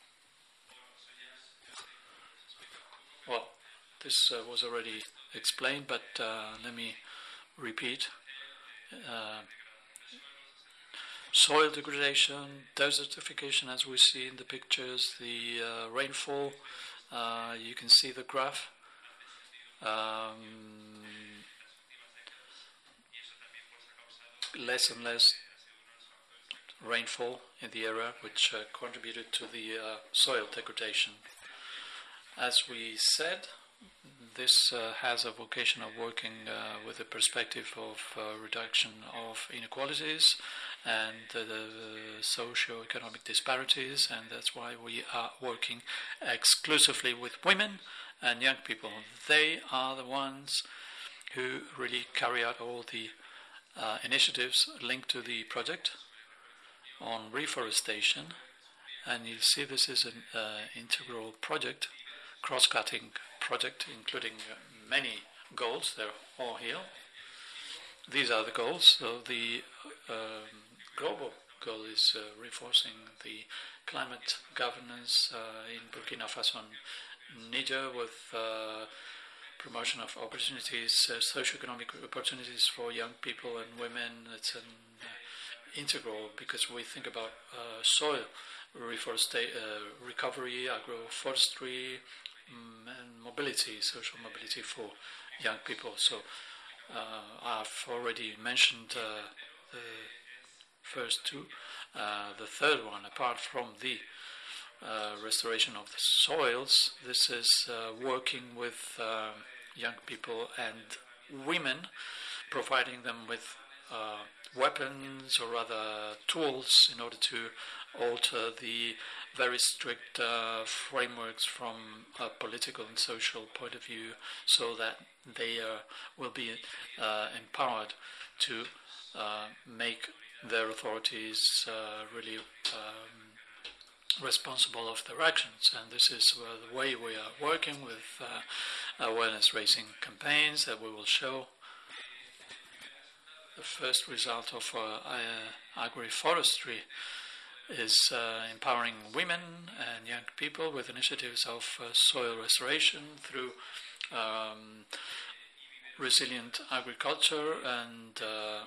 Speaker 5: Well, this uh, was already explained, but uh, let me repeat. Uh, soil degradation, desertification, as we see in the pictures, the uh, rainfall, you can see the graph. Um, less and less rainfall in the area, which uh, contributed to the uh, soil degradation. As we said, this uh, has a vocation of working uh, with the perspective of uh, reduction of inequalities and the socio-economic disparities, and that's why we are working exclusively with women and young people. They are the ones who really carry out all the uh, initiatives linked to the project on reforestation. And you see this is an uh, integral project, cross-cutting project, including uh, many goals. They're all here. These are the goals. So the um, global goal is uh, reinforcing the climate governance uh, in Burkina Faso and Niger with uh, promotion of opportunities, uh, socio-economic opportunities for young people and women. It's an uh, integral because we think about uh, soil reforestation, uh, recovery, agroforestry, um, and mobility, social mobility for young people. So uh, I've already mentioned uh, the first two. the third one, apart from the uh, restoration of the soils. This is uh, working with uh, young people and women, providing them with uh, weapons or other tools in order to alter the very strict uh, frameworks from a political and social point of view so that they uh, will be uh, empowered to uh, make their authorities uh, really um, responsible of their actions. And this is the way we are working with awareness raising campaigns that we will show the first result of uh, agroforestry is uh, empowering women and young people with initiatives of uh, soil restoration through um, resilient agriculture and uh,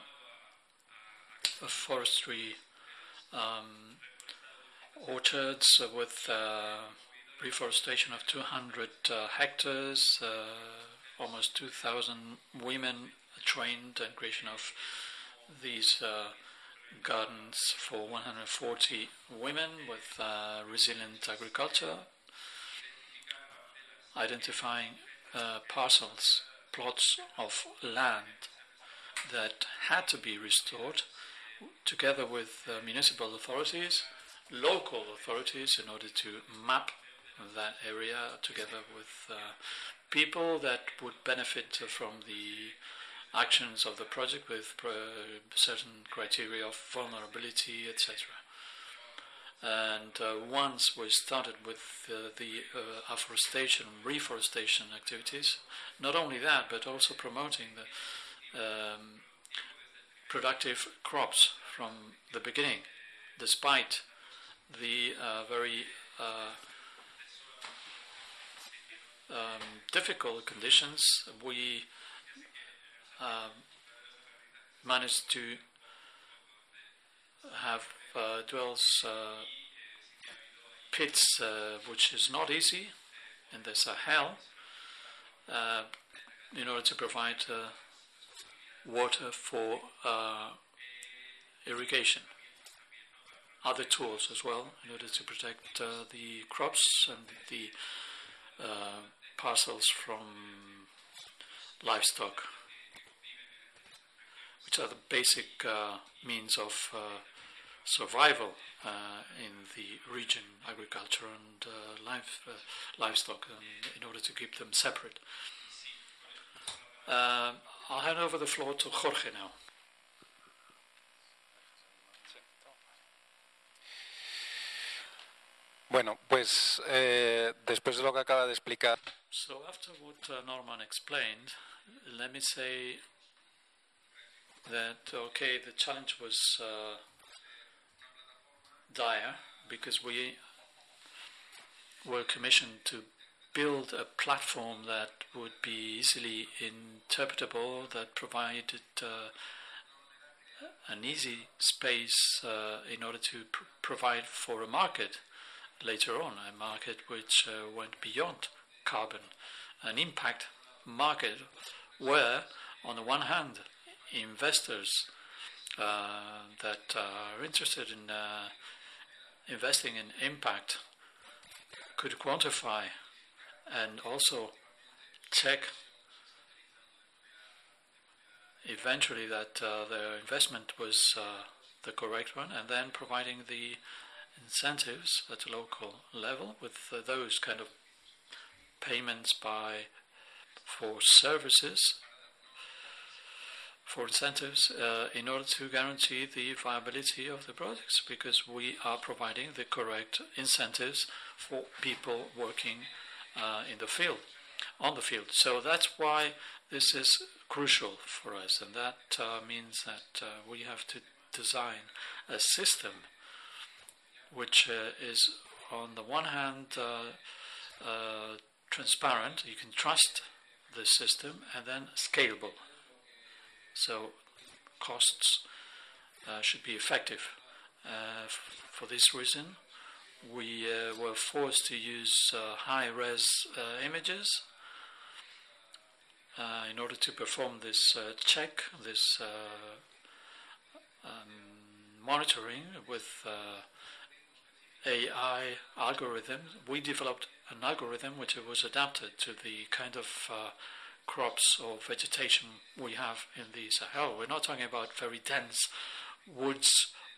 Speaker 5: forestry um, orchards with uh, reforestation of 200 uh, hectares, almost 2,000 women trained and creation of these uh, gardens for 140 women with uh, resilient agriculture, identifying uh, parcels, plots of land that had to be restored together with uh, municipal authorities, local authorities in order to map that area together with uh, people that would benefit from the actions of the project with certain criteria of vulnerability, etc. And uh, once we started with uh, the uh, afforestation, reforestation activities, not only that, but also promoting the um, productive crops from the beginning, despite the uh, very uh, um, difficult conditions, we um, managed to have uh, dwells uh, pits, uh, which is not easy in the Sahel, uh, in order to provide water for irrigation. Other tools as well in order to protect the crops and the parcels from livestock which are the basic uh, means of uh, survival uh, in the region, agriculture and uh, life, uh, livestock, and in order to keep them separate. Uh, I'll hand over the floor to Jorge now.
Speaker 6: Bueno, pues eh, después de lo que acaba de explicar.
Speaker 5: So after what Norman explained, let me say that okay, the challenge was uh, dire because we were commissioned to build a platform that would be easily interpretable, that provided uh, an easy space uh, in order to pr- provide for a market later on, a market which uh, went beyond carbon, an impact market where, on the one hand, investors uh, that are interested in uh, investing in impact could quantify and also check eventually that uh, their investment was uh, the correct one and then providing the incentives at a local level with uh, those kind of payments by for services for incentives uh, in order to guarantee the viability of the projects because we are providing the correct incentives for people working uh, in the field, on the field. So that's why this is crucial for us, and that uh, means that uh, we have to design a system which uh, is, on the one hand, uh, transparent, you can trust the system, and then scalable so costs uh, should be effective. Uh, for this reason, we uh, were forced to use uh, high res uh, images uh, in order to perform this check, this um, monitoring with AI algorithm. We developed an algorithm which was adapted to the kind of uh, crops or vegetation we have in the Sahel. We're not talking about very dense woods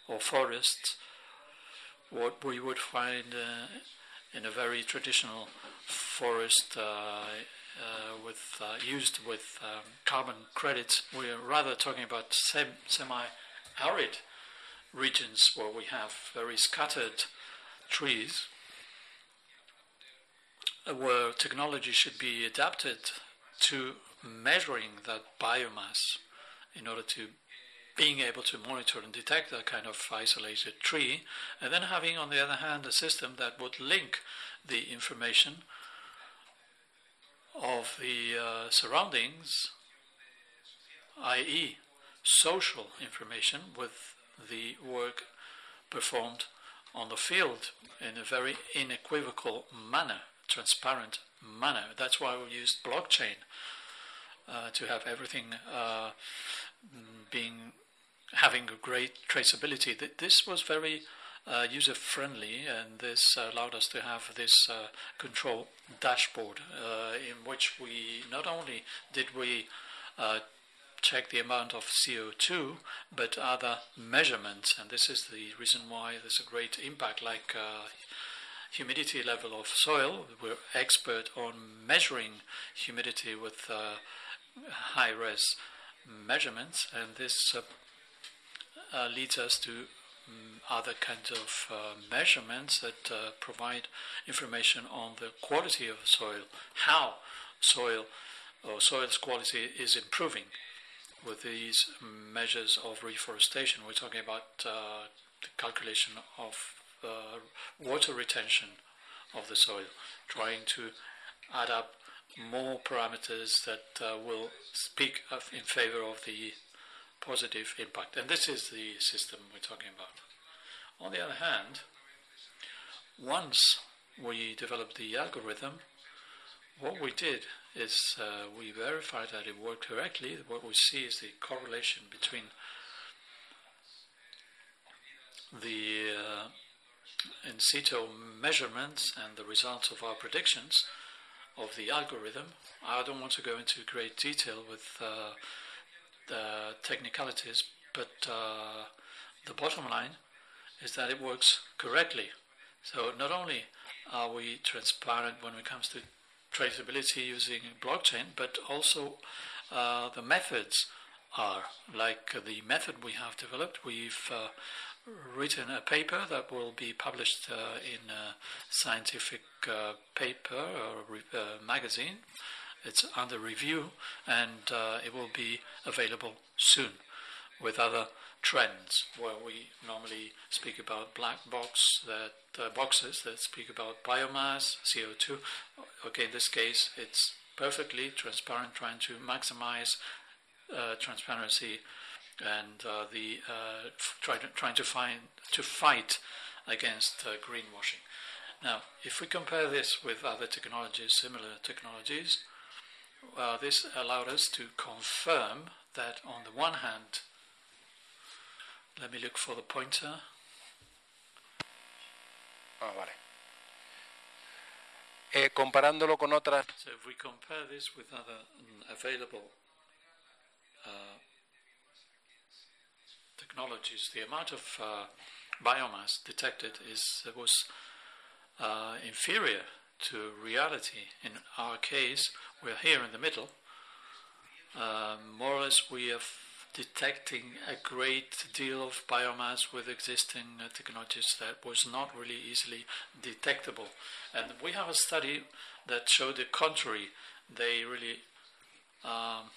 Speaker 5: or forests, what we would find uh, in a very traditional forest uh, uh, with uh, used with um, carbon credits. We're rather talking about sem- semi-arid regions where we have very scattered trees, where technology should be adapted to measuring that biomass in order to being able to monitor and detect that kind of isolated tree, and then having, on the other hand, a system that would link the information of the uh, surroundings, i.e., social information, with the work performed on the field in a very unequivocal manner, transparent manner. That's why we used blockchain uh, to have everything uh, being having a great traceability. This was very uh, user friendly, and this allowed us to have this uh, control dashboard uh, in which we not only did we uh, check the amount of CO2, but other measurements, and this is the reason why there's a great impact, like uh, humidity level of soil. We're expert on measuring humidity with uh, high-res measurements, and this uh, leads us to um, other kinds of uh, measurements that uh, provide information on the quality of soil, how soil or soil's quality is improving with these measures of reforestation. We're talking about uh, the calculation of uh, water retention of the soil, trying to add up more parameters that uh, will speak in favor of the positive impact. And this is the system we're talking about. On the other hand, once we develop the algorithm, what we did is uh, we verified that it worked correctly. What we see is the correlation between the uh, in situ measurements and the results of our predictions of the algorithm. I don't want to go into great detail with uh, the technicalities, but uh, the bottom line is that it works correctly. So not only are we transparent when it comes to traceability using blockchain, but also uh, the methods are like the method we have developed. We've uh, written a paper that will be published uh, in a scientific uh, paper or uh, magazine it's under review and uh, it will be available soon with other trends where we normally speak about black box that uh, boxes that speak about biomass, CO2. Okay, in this case, it's perfectly transparent, trying to maximize uh, transparency and uh, the uh, try to, trying to find to fight against uh, greenwashing. Now, if we compare this with other technologies, similar technologies, well, this allowed us to confirm that on the one hand, let me look for the pointer.
Speaker 6: Ah, vale. Eh, comparándolo con otras.
Speaker 5: So if we compare this with other mm, available uh, technologies, the amount of uh, biomass detected is was uh, inferior to reality. In our case, we're here in the middle. Uh, more or less, we are detecting a great deal of biomass with existing uh, technologies that was not really easily detectable. And we have a study that showed the contrary. They really um,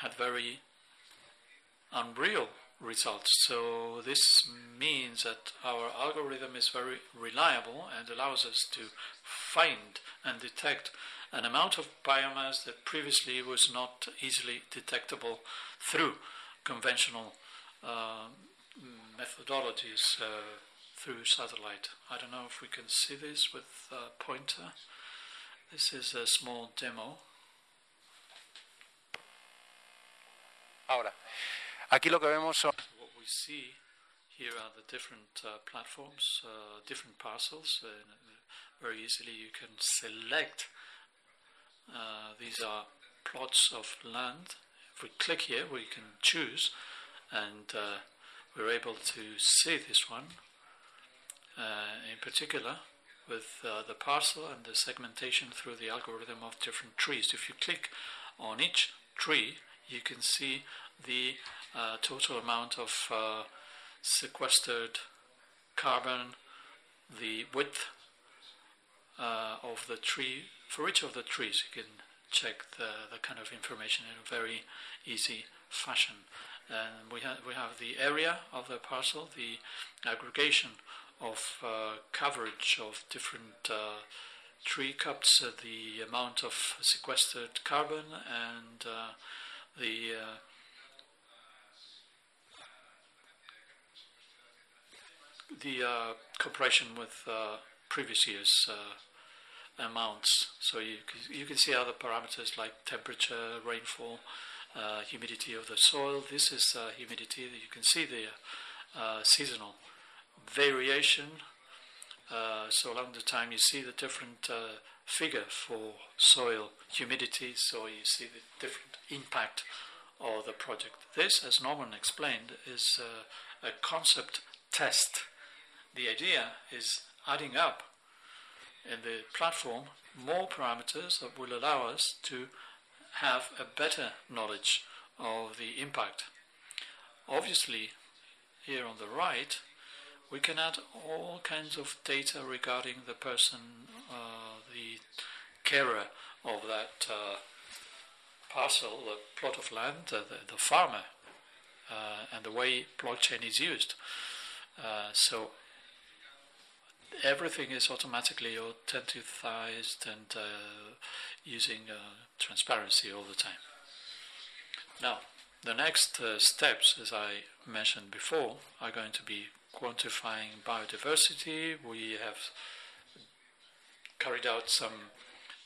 Speaker 5: had very unreal results. So this means that our algorithm is very reliable and allows us to find and detect an amount of biomass that previously was not easily detectable through conventional uh, methodologies uh, through satellite. I don't know if we can see this with a pointer. This is a small demo.
Speaker 6: Ahora, Aquí lo que vemos son.
Speaker 5: What we see Here are the different uh, platforms, uh, different parcels. Uh, very easily you can select. Uh, these are plots of land. If we click here, we can choose, and uh, we're able to see this one uh, in particular with the parcel and the segmentation through the algorithm of different trees. If you click on each tree, you can see the total amount of sequestered carbon, the width uh, of the tree. For each of the trees, you can check the, the kind of information in a very easy fashion. And we, ha- we have the area of the parcel, the aggregation of uh, coverage of different uh, tree cups, uh, the amount of sequestered carbon, and uh, the uh, the uh, comparison with previous years amounts. So you you can see other parameters like temperature, rainfall, uh, humidity of the soil. This is uh, humidity. You can see the uh, seasonal variation. so along the time, you see the different figure for soil humidity. So you see the different impact of the project. This, as Norman explained, is a concept test the idea is adding up in the platform more parameters that will allow us to have a better knowledge of the impact. Obviously, here on the right, we can add all kinds of data regarding the person, uh, the carer of that uh, parcel, the plot of land, uh, the, the, farmer, uh, and the way blockchain is used. Uh, so everything is automatically authenticated and uh, using uh, transparency all the time. Now, the next uh, steps, as I mentioned before, are going to be quantifying biodiversity. We have carried out some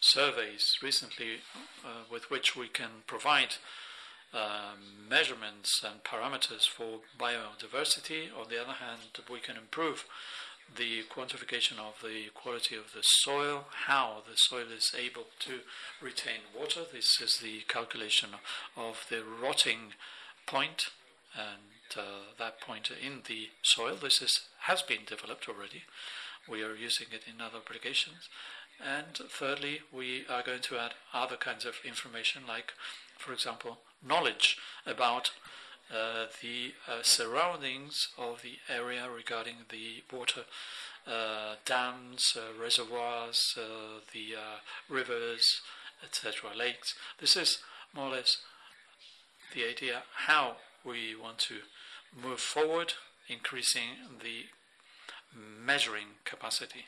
Speaker 5: surveys recently uh, with which we can provide um, measurements and parameters for biodiversity. On the other hand, we can improve the quantification of the quality of the soil, how the soil is able to retain water. This is the calculation of the rotting point and uh, that point in the soil. This is, has been developed already. We are using it in other applications. And thirdly, we are going to add other kinds of information, like, for example, knowledge about uh, the uh, surroundings of the area regarding the water uh, dams, uh, reservoirs, uh, the rivers, etc., lakes. This is more or less the idea how we want to move forward, increasing the measuring capacity.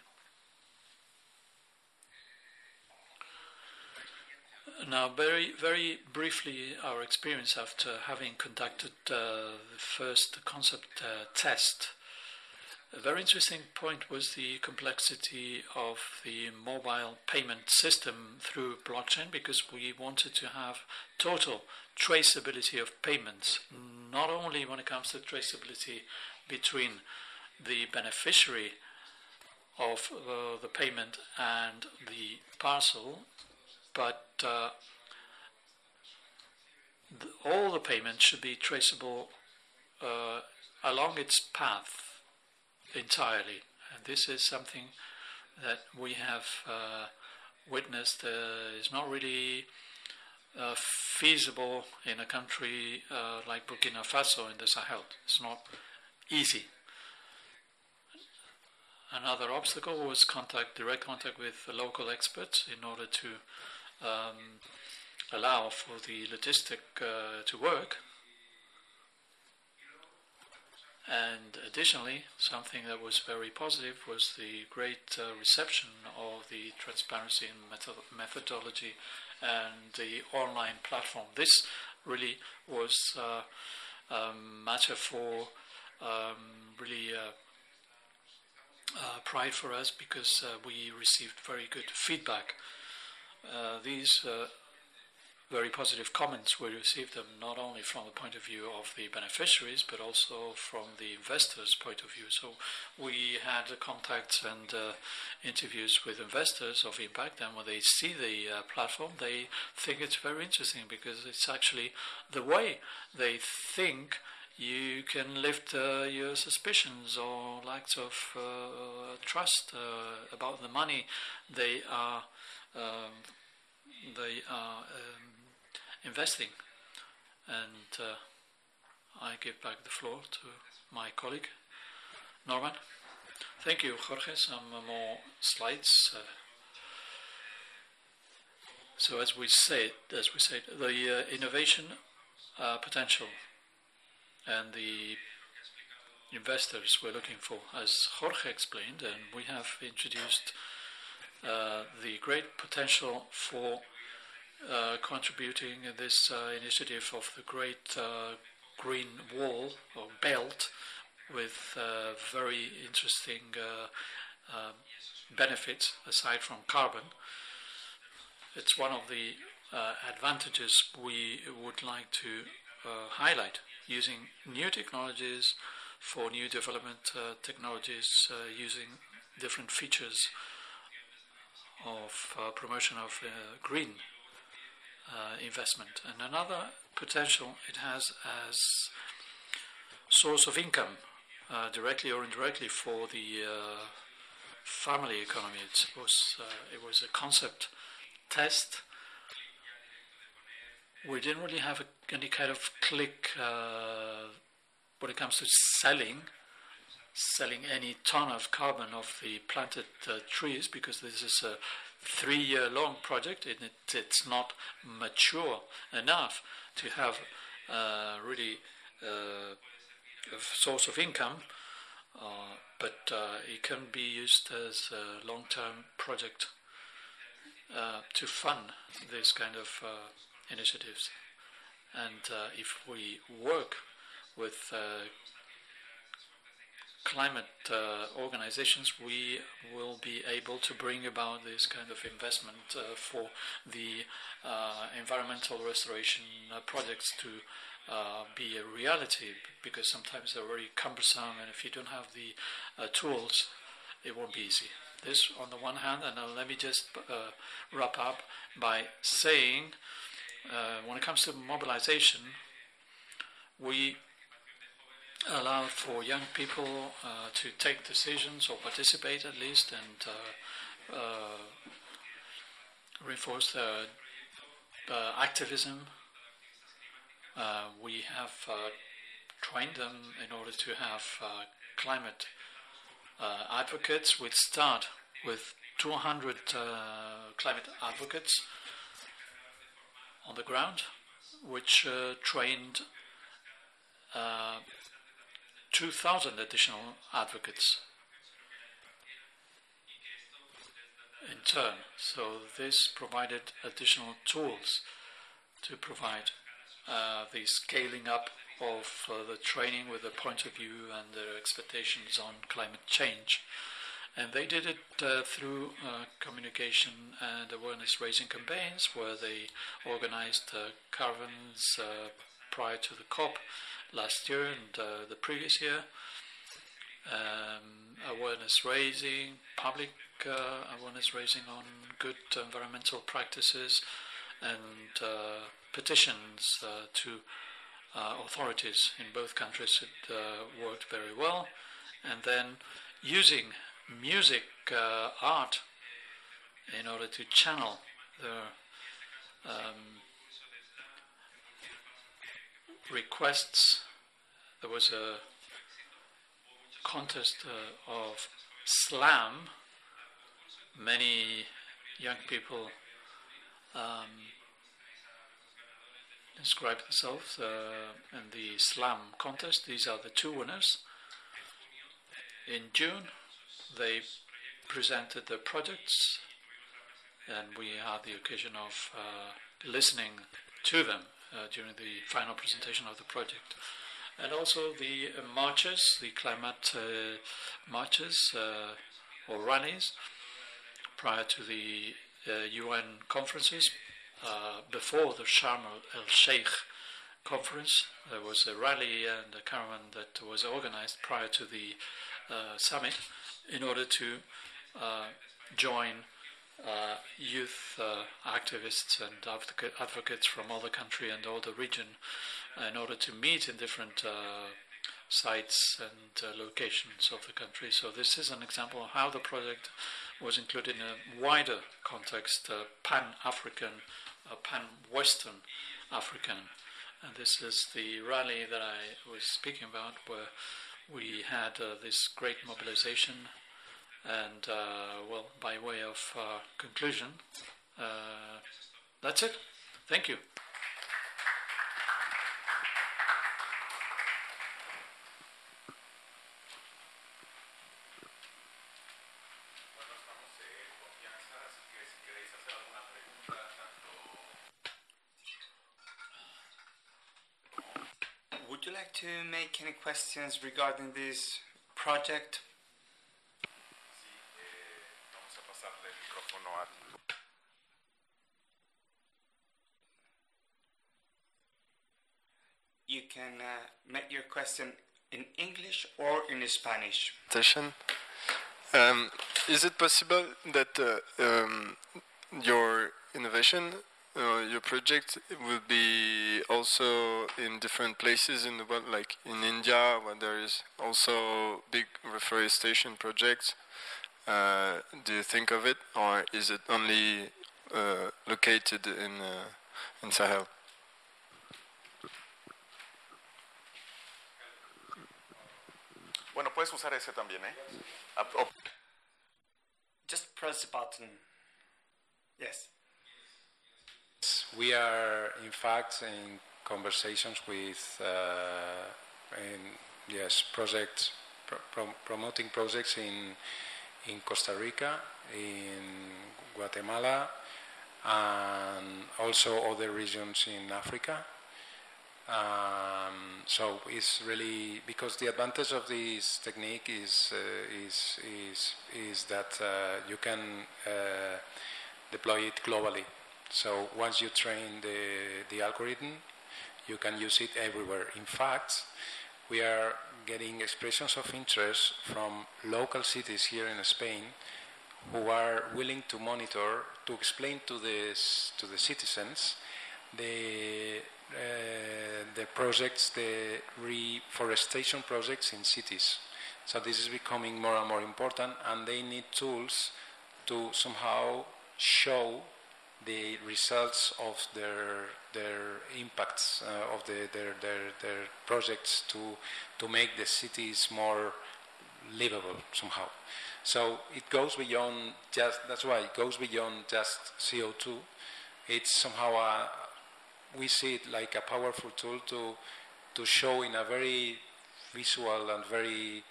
Speaker 5: Now, very very briefly, our experience after having conducted uh, the first concept uh, test. A very interesting point was the complexity of the mobile payment system through blockchain because we wanted to have total traceability of payments, not only when it comes to traceability between the beneficiary of uh, the payment and the parcel, but uh, the, all the payments should be traceable uh, along its path entirely. And this is something that we have uh, witnessed uh, is not really uh, feasible in a country uh, like Burkina Faso in the Sahel. It's not easy. Another obstacle was contact, direct contact with local experts in order to um, allow for the logistic uh, to work. And additionally, something that was very positive was the great uh, reception of the transparency and method- methodology and the online platform. This really was uh, um, matter for um, really uh, uh, pride for us because uh, we received very good feedback uh, these uh, very positive comments. We received them not only from the point of view of the beneficiaries, but also from the investors' point of view. So we had contacts and uh, interviews with investors of Impact, and when they see the uh, platform, they think it's very interesting because it's actually the way they think you can lift uh, your suspicions or lacks of uh, trust uh, about the money they are um, they are um, investing. And uh, I give back the floor to my colleague, Norman. Thank you, Jorge. Some more slides. Uh, so as we said, as we said, the uh, innovation uh, potential and the investors we're looking for, as Jorge explained, and we have introduced uh, the great potential for uh, contributing in this uh, initiative of the Great uh, Green Wall or Belt with very interesting um, benefits aside from carbon. It's one of the advantages we would like to highlight using new technologies for new development uh, technologies uh, using different features of uh, promotion of green uh, investment. And another potential it has as source of income, uh, directly or indirectly, for the uh, family economy. It was uh, it was a concept test. We didn't really have a, any kind of click uh, when it comes to selling selling any ton of carbon of the planted uh, trees because this is a three year long project and it, it's not mature enough to have uh, really uh, a source of income, uh, but uh, it can be used as a long term project uh, to fund this kind of initiatives. And if we work with climate uh, organizations, we will be able to bring about this kind of investment uh, for the uh, environmental restoration uh, projects to uh, be a reality because sometimes they're very cumbersome and if you don't have the uh, tools, it won't be easy. This on the one hand, and let me just wrap up by saying when it comes to mobilization, we allow for young people uh, to take decisions or participate at least and uh, uh, reinforce their activism. Uh, we have uh, trained them in order to have uh, climate advocates. We start with 200 climate advocates on the ground, which trained 2,000 additional advocates in turn. So this provided additional tools to provide uh, the scaling up of uh, the training with a point of view and their expectations on climate change. And they did it uh, through uh, communication and awareness raising campaigns where they organized uh, caravans uh, prior to the COP last year and uh, the previous year. Um, awareness raising, public uh, awareness raising on good environmental practices, and uh, petitions uh, to uh, authorities in both countries. It uh, worked very well. And then using music, art, in order to channel the um, requests. There was a contest uh, of slam. Many young people um, describe themselves uh, in the slam contest. These are the two winners. In June, they presented their projects, and we had the occasion of uh, listening to them uh, during the final presentation of the project. And also the uh, marches, the climate uh, marches or rallies prior to the UN conferences uh, before the Sharm el Sheikh conference. There was a rally and a caravan that was organized prior to the uh, summit in order to uh, join uh, youth uh, activists and advocate, advocates from all the country and all the region in order to meet in different uh, sites and uh, locations of the country. So this is an example of how the project was included in a wider context, uh, pan-African, uh, pan-Western African. And this is the rally that I was speaking about, where we had uh, this great mobilization. And, uh, well, by way of uh, conclusion, that's it. Thank you.
Speaker 2: Would you like to make any questions regarding this project? You can uh, make your question in English or in Spanish.
Speaker 4: Um, is it possible that uh, um, your innovation uh, your project will be also in different places in the world, like in India, where there is also big reforestation projects. Uh, do you think of it, or is it only uh, located in uh, in Sahel?
Speaker 7: Bueno, puedes usar ese también, ¿eh?
Speaker 2: Just press the button. Yes.
Speaker 6: We are, in fact, in conversations with, uh, in, yes, projects, pro promoting projects in in Costa Rica, in Guatemala, and also other regions in Africa. Um, so it's really because the advantage of this technique is uh, is is is that uh, you can uh, deploy it globally. So once you train the, the algorithm, you can use it everywhere. In fact, we are getting expressions of interest from local cities here in Spain who are willing to monitor, to explain to the, to the citizens the, the projects, the reforestation projects in cities. So this is becoming more and more important, and they need tools to somehow show the results of their their impacts uh, of the, their, their their projects to to make the cities more livable somehow. So it goes beyond just that's why it goes beyond just CO2. It's somehow a, we see it like a powerful tool to to show in a very visual and very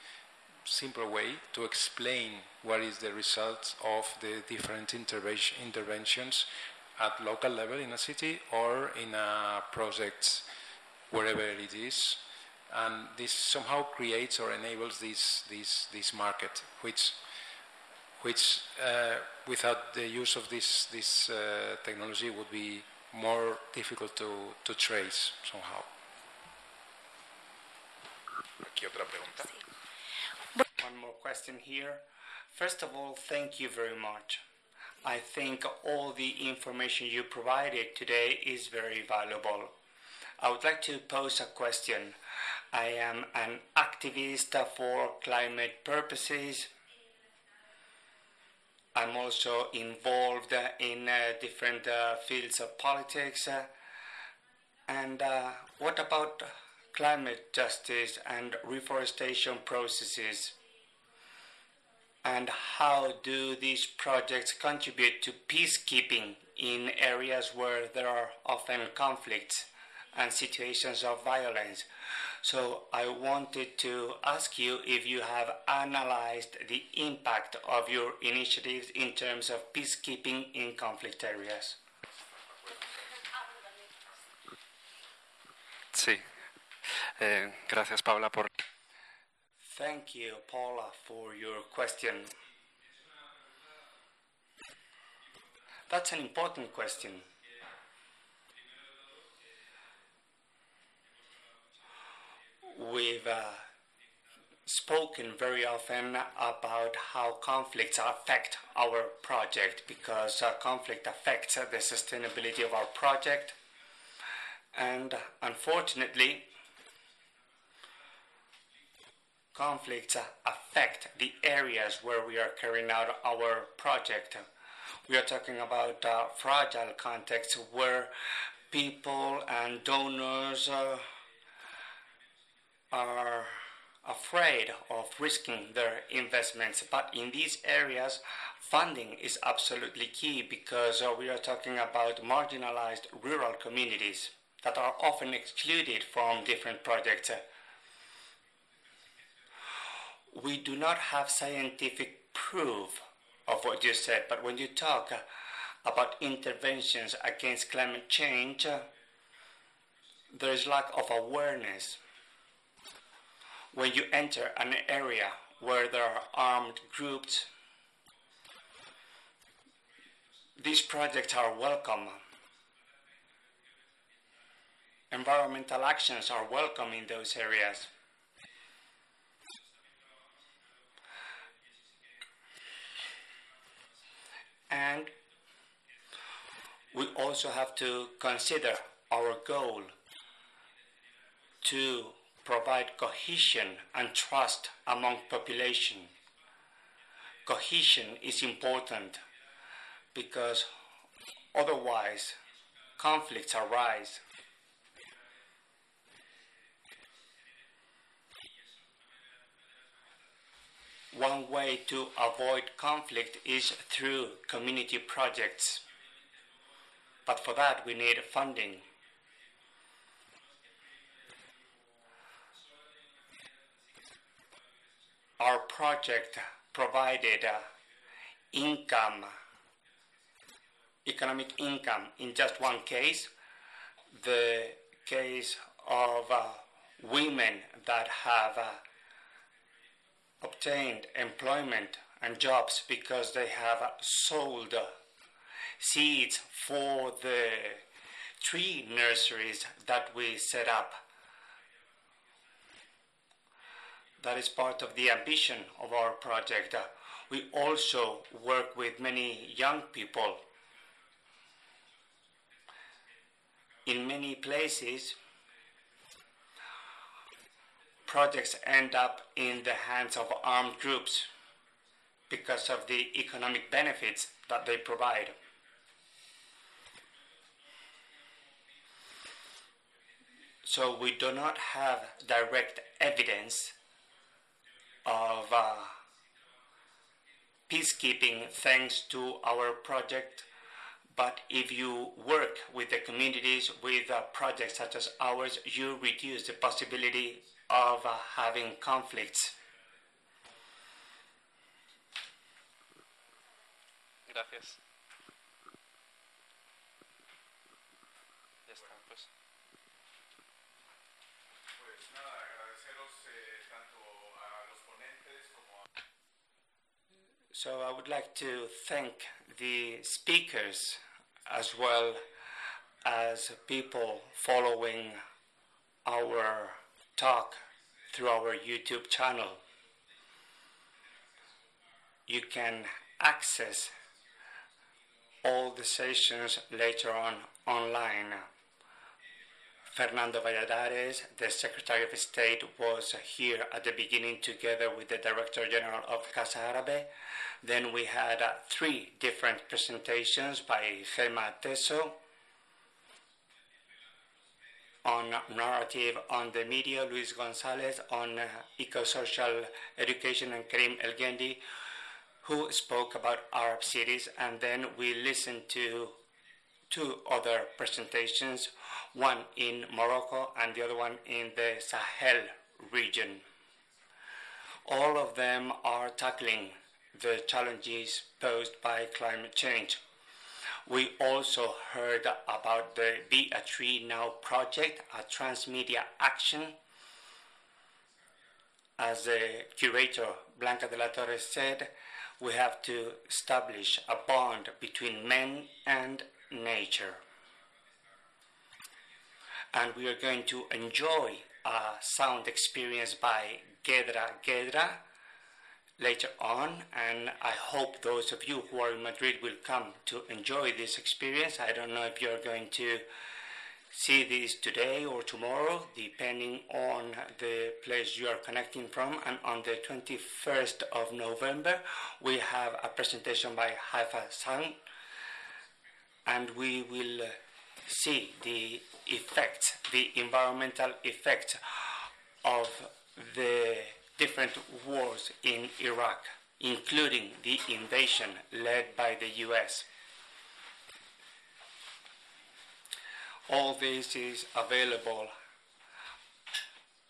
Speaker 6: simple way to explain what is the result of the different intervention, interventions at local level in a city or in a project wherever it is. And this somehow creates or enables this, this, this market, which, which uh, without the use of this, this uh, technology would be more difficult to, to trace somehow.
Speaker 7: Aquí otra pregunta.
Speaker 2: One more question here. First of all, thank you very much. I think all the information you provided today is very valuable. I would like to pose a question. I am an activist for climate purposes. I'm also involved in uh, different uh, fields of politics. Uh, and what about climate justice and reforestation processes? and how do these projects contribute to peacekeeping in areas where there are often conflicts and situations of violence. So I wanted to ask you if you have analyzed the impact of your initiatives in terms of peacekeeping in conflict areas.
Speaker 3: Sí. Eh, gracias, Paula, por
Speaker 2: Thank you, Paula, for your question. That's an important question. We've uh, spoken very often about how conflicts affect our project because uh, conflict affects the sustainability of our project. And unfortunately, conflicts affect the areas where we are carrying out our project. We are talking about uh, fragile contexts where people and donors uh, are afraid of risking their investments. But in these areas, funding is absolutely key because uh, we are talking about marginalized rural communities that are often excluded from different projects. We do not have scientific proof of what you said, but when you talk about interventions against climate change, there is lack of awareness when you enter an area where there are armed groups, these projects are welcome. Environmental actions are welcome in those areas. And we also have to consider our goal to provide cohesion and trust among population. Cohesion is important because otherwise conflicts arise. One way to avoid conflict is through community projects. But for that, we need funding. Our project provided uh, income, economic income. In just one case, the case of uh, women that have uh, obtained employment and jobs because they have sold seeds for the tree nurseries that we set up That is part of the ambition of our project. We also work with many young people. In many places, projects end up in the hands of armed groups because of the economic benefits that they provide. So we do not have direct evidence of uh, peacekeeping thanks to our project. But if you work with the communities with uh, projects such as ours, you reduce the possibility of uh, having conflicts.
Speaker 3: Gracias.
Speaker 2: So I would like to thank the speakers as well as people following our talk through our YouTube channel. You can access all the sessions later on online. Fernando Valladares, the Secretary of State, was here at the beginning together with the Director General of Casa Arabe then we had uh, three different presentations by Gemma Teso on narrative on the media, Luis Gonzalez on uh, eco-social education, and Karim El Gendi, who spoke about Arab cities. And then we listened to two other presentations, one in Morocco and the other one in the Sahel region. All of them are tackling the challenges posed by climate change. We also heard about the Be a Tree Now project, a transmedia action. As the curator Blanca de la Torre said, we have to establish a bond between men and nature. and we are going to enjoy a sound experience by Guedra Guedra later on and I hope those of you who are in Madrid will come to enjoy this experience. I don't know if you're going to see this today or tomorrow depending on the place you are connecting from and on the 21st of November we have a presentation by Haifa Sound and we will see the effects, the environmental effects of the different wars in Iraq, including the invasion led by the US. All this is available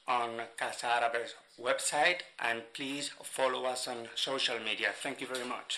Speaker 2: on Casa Arabe's website and please follow us on social media. Thank you very much.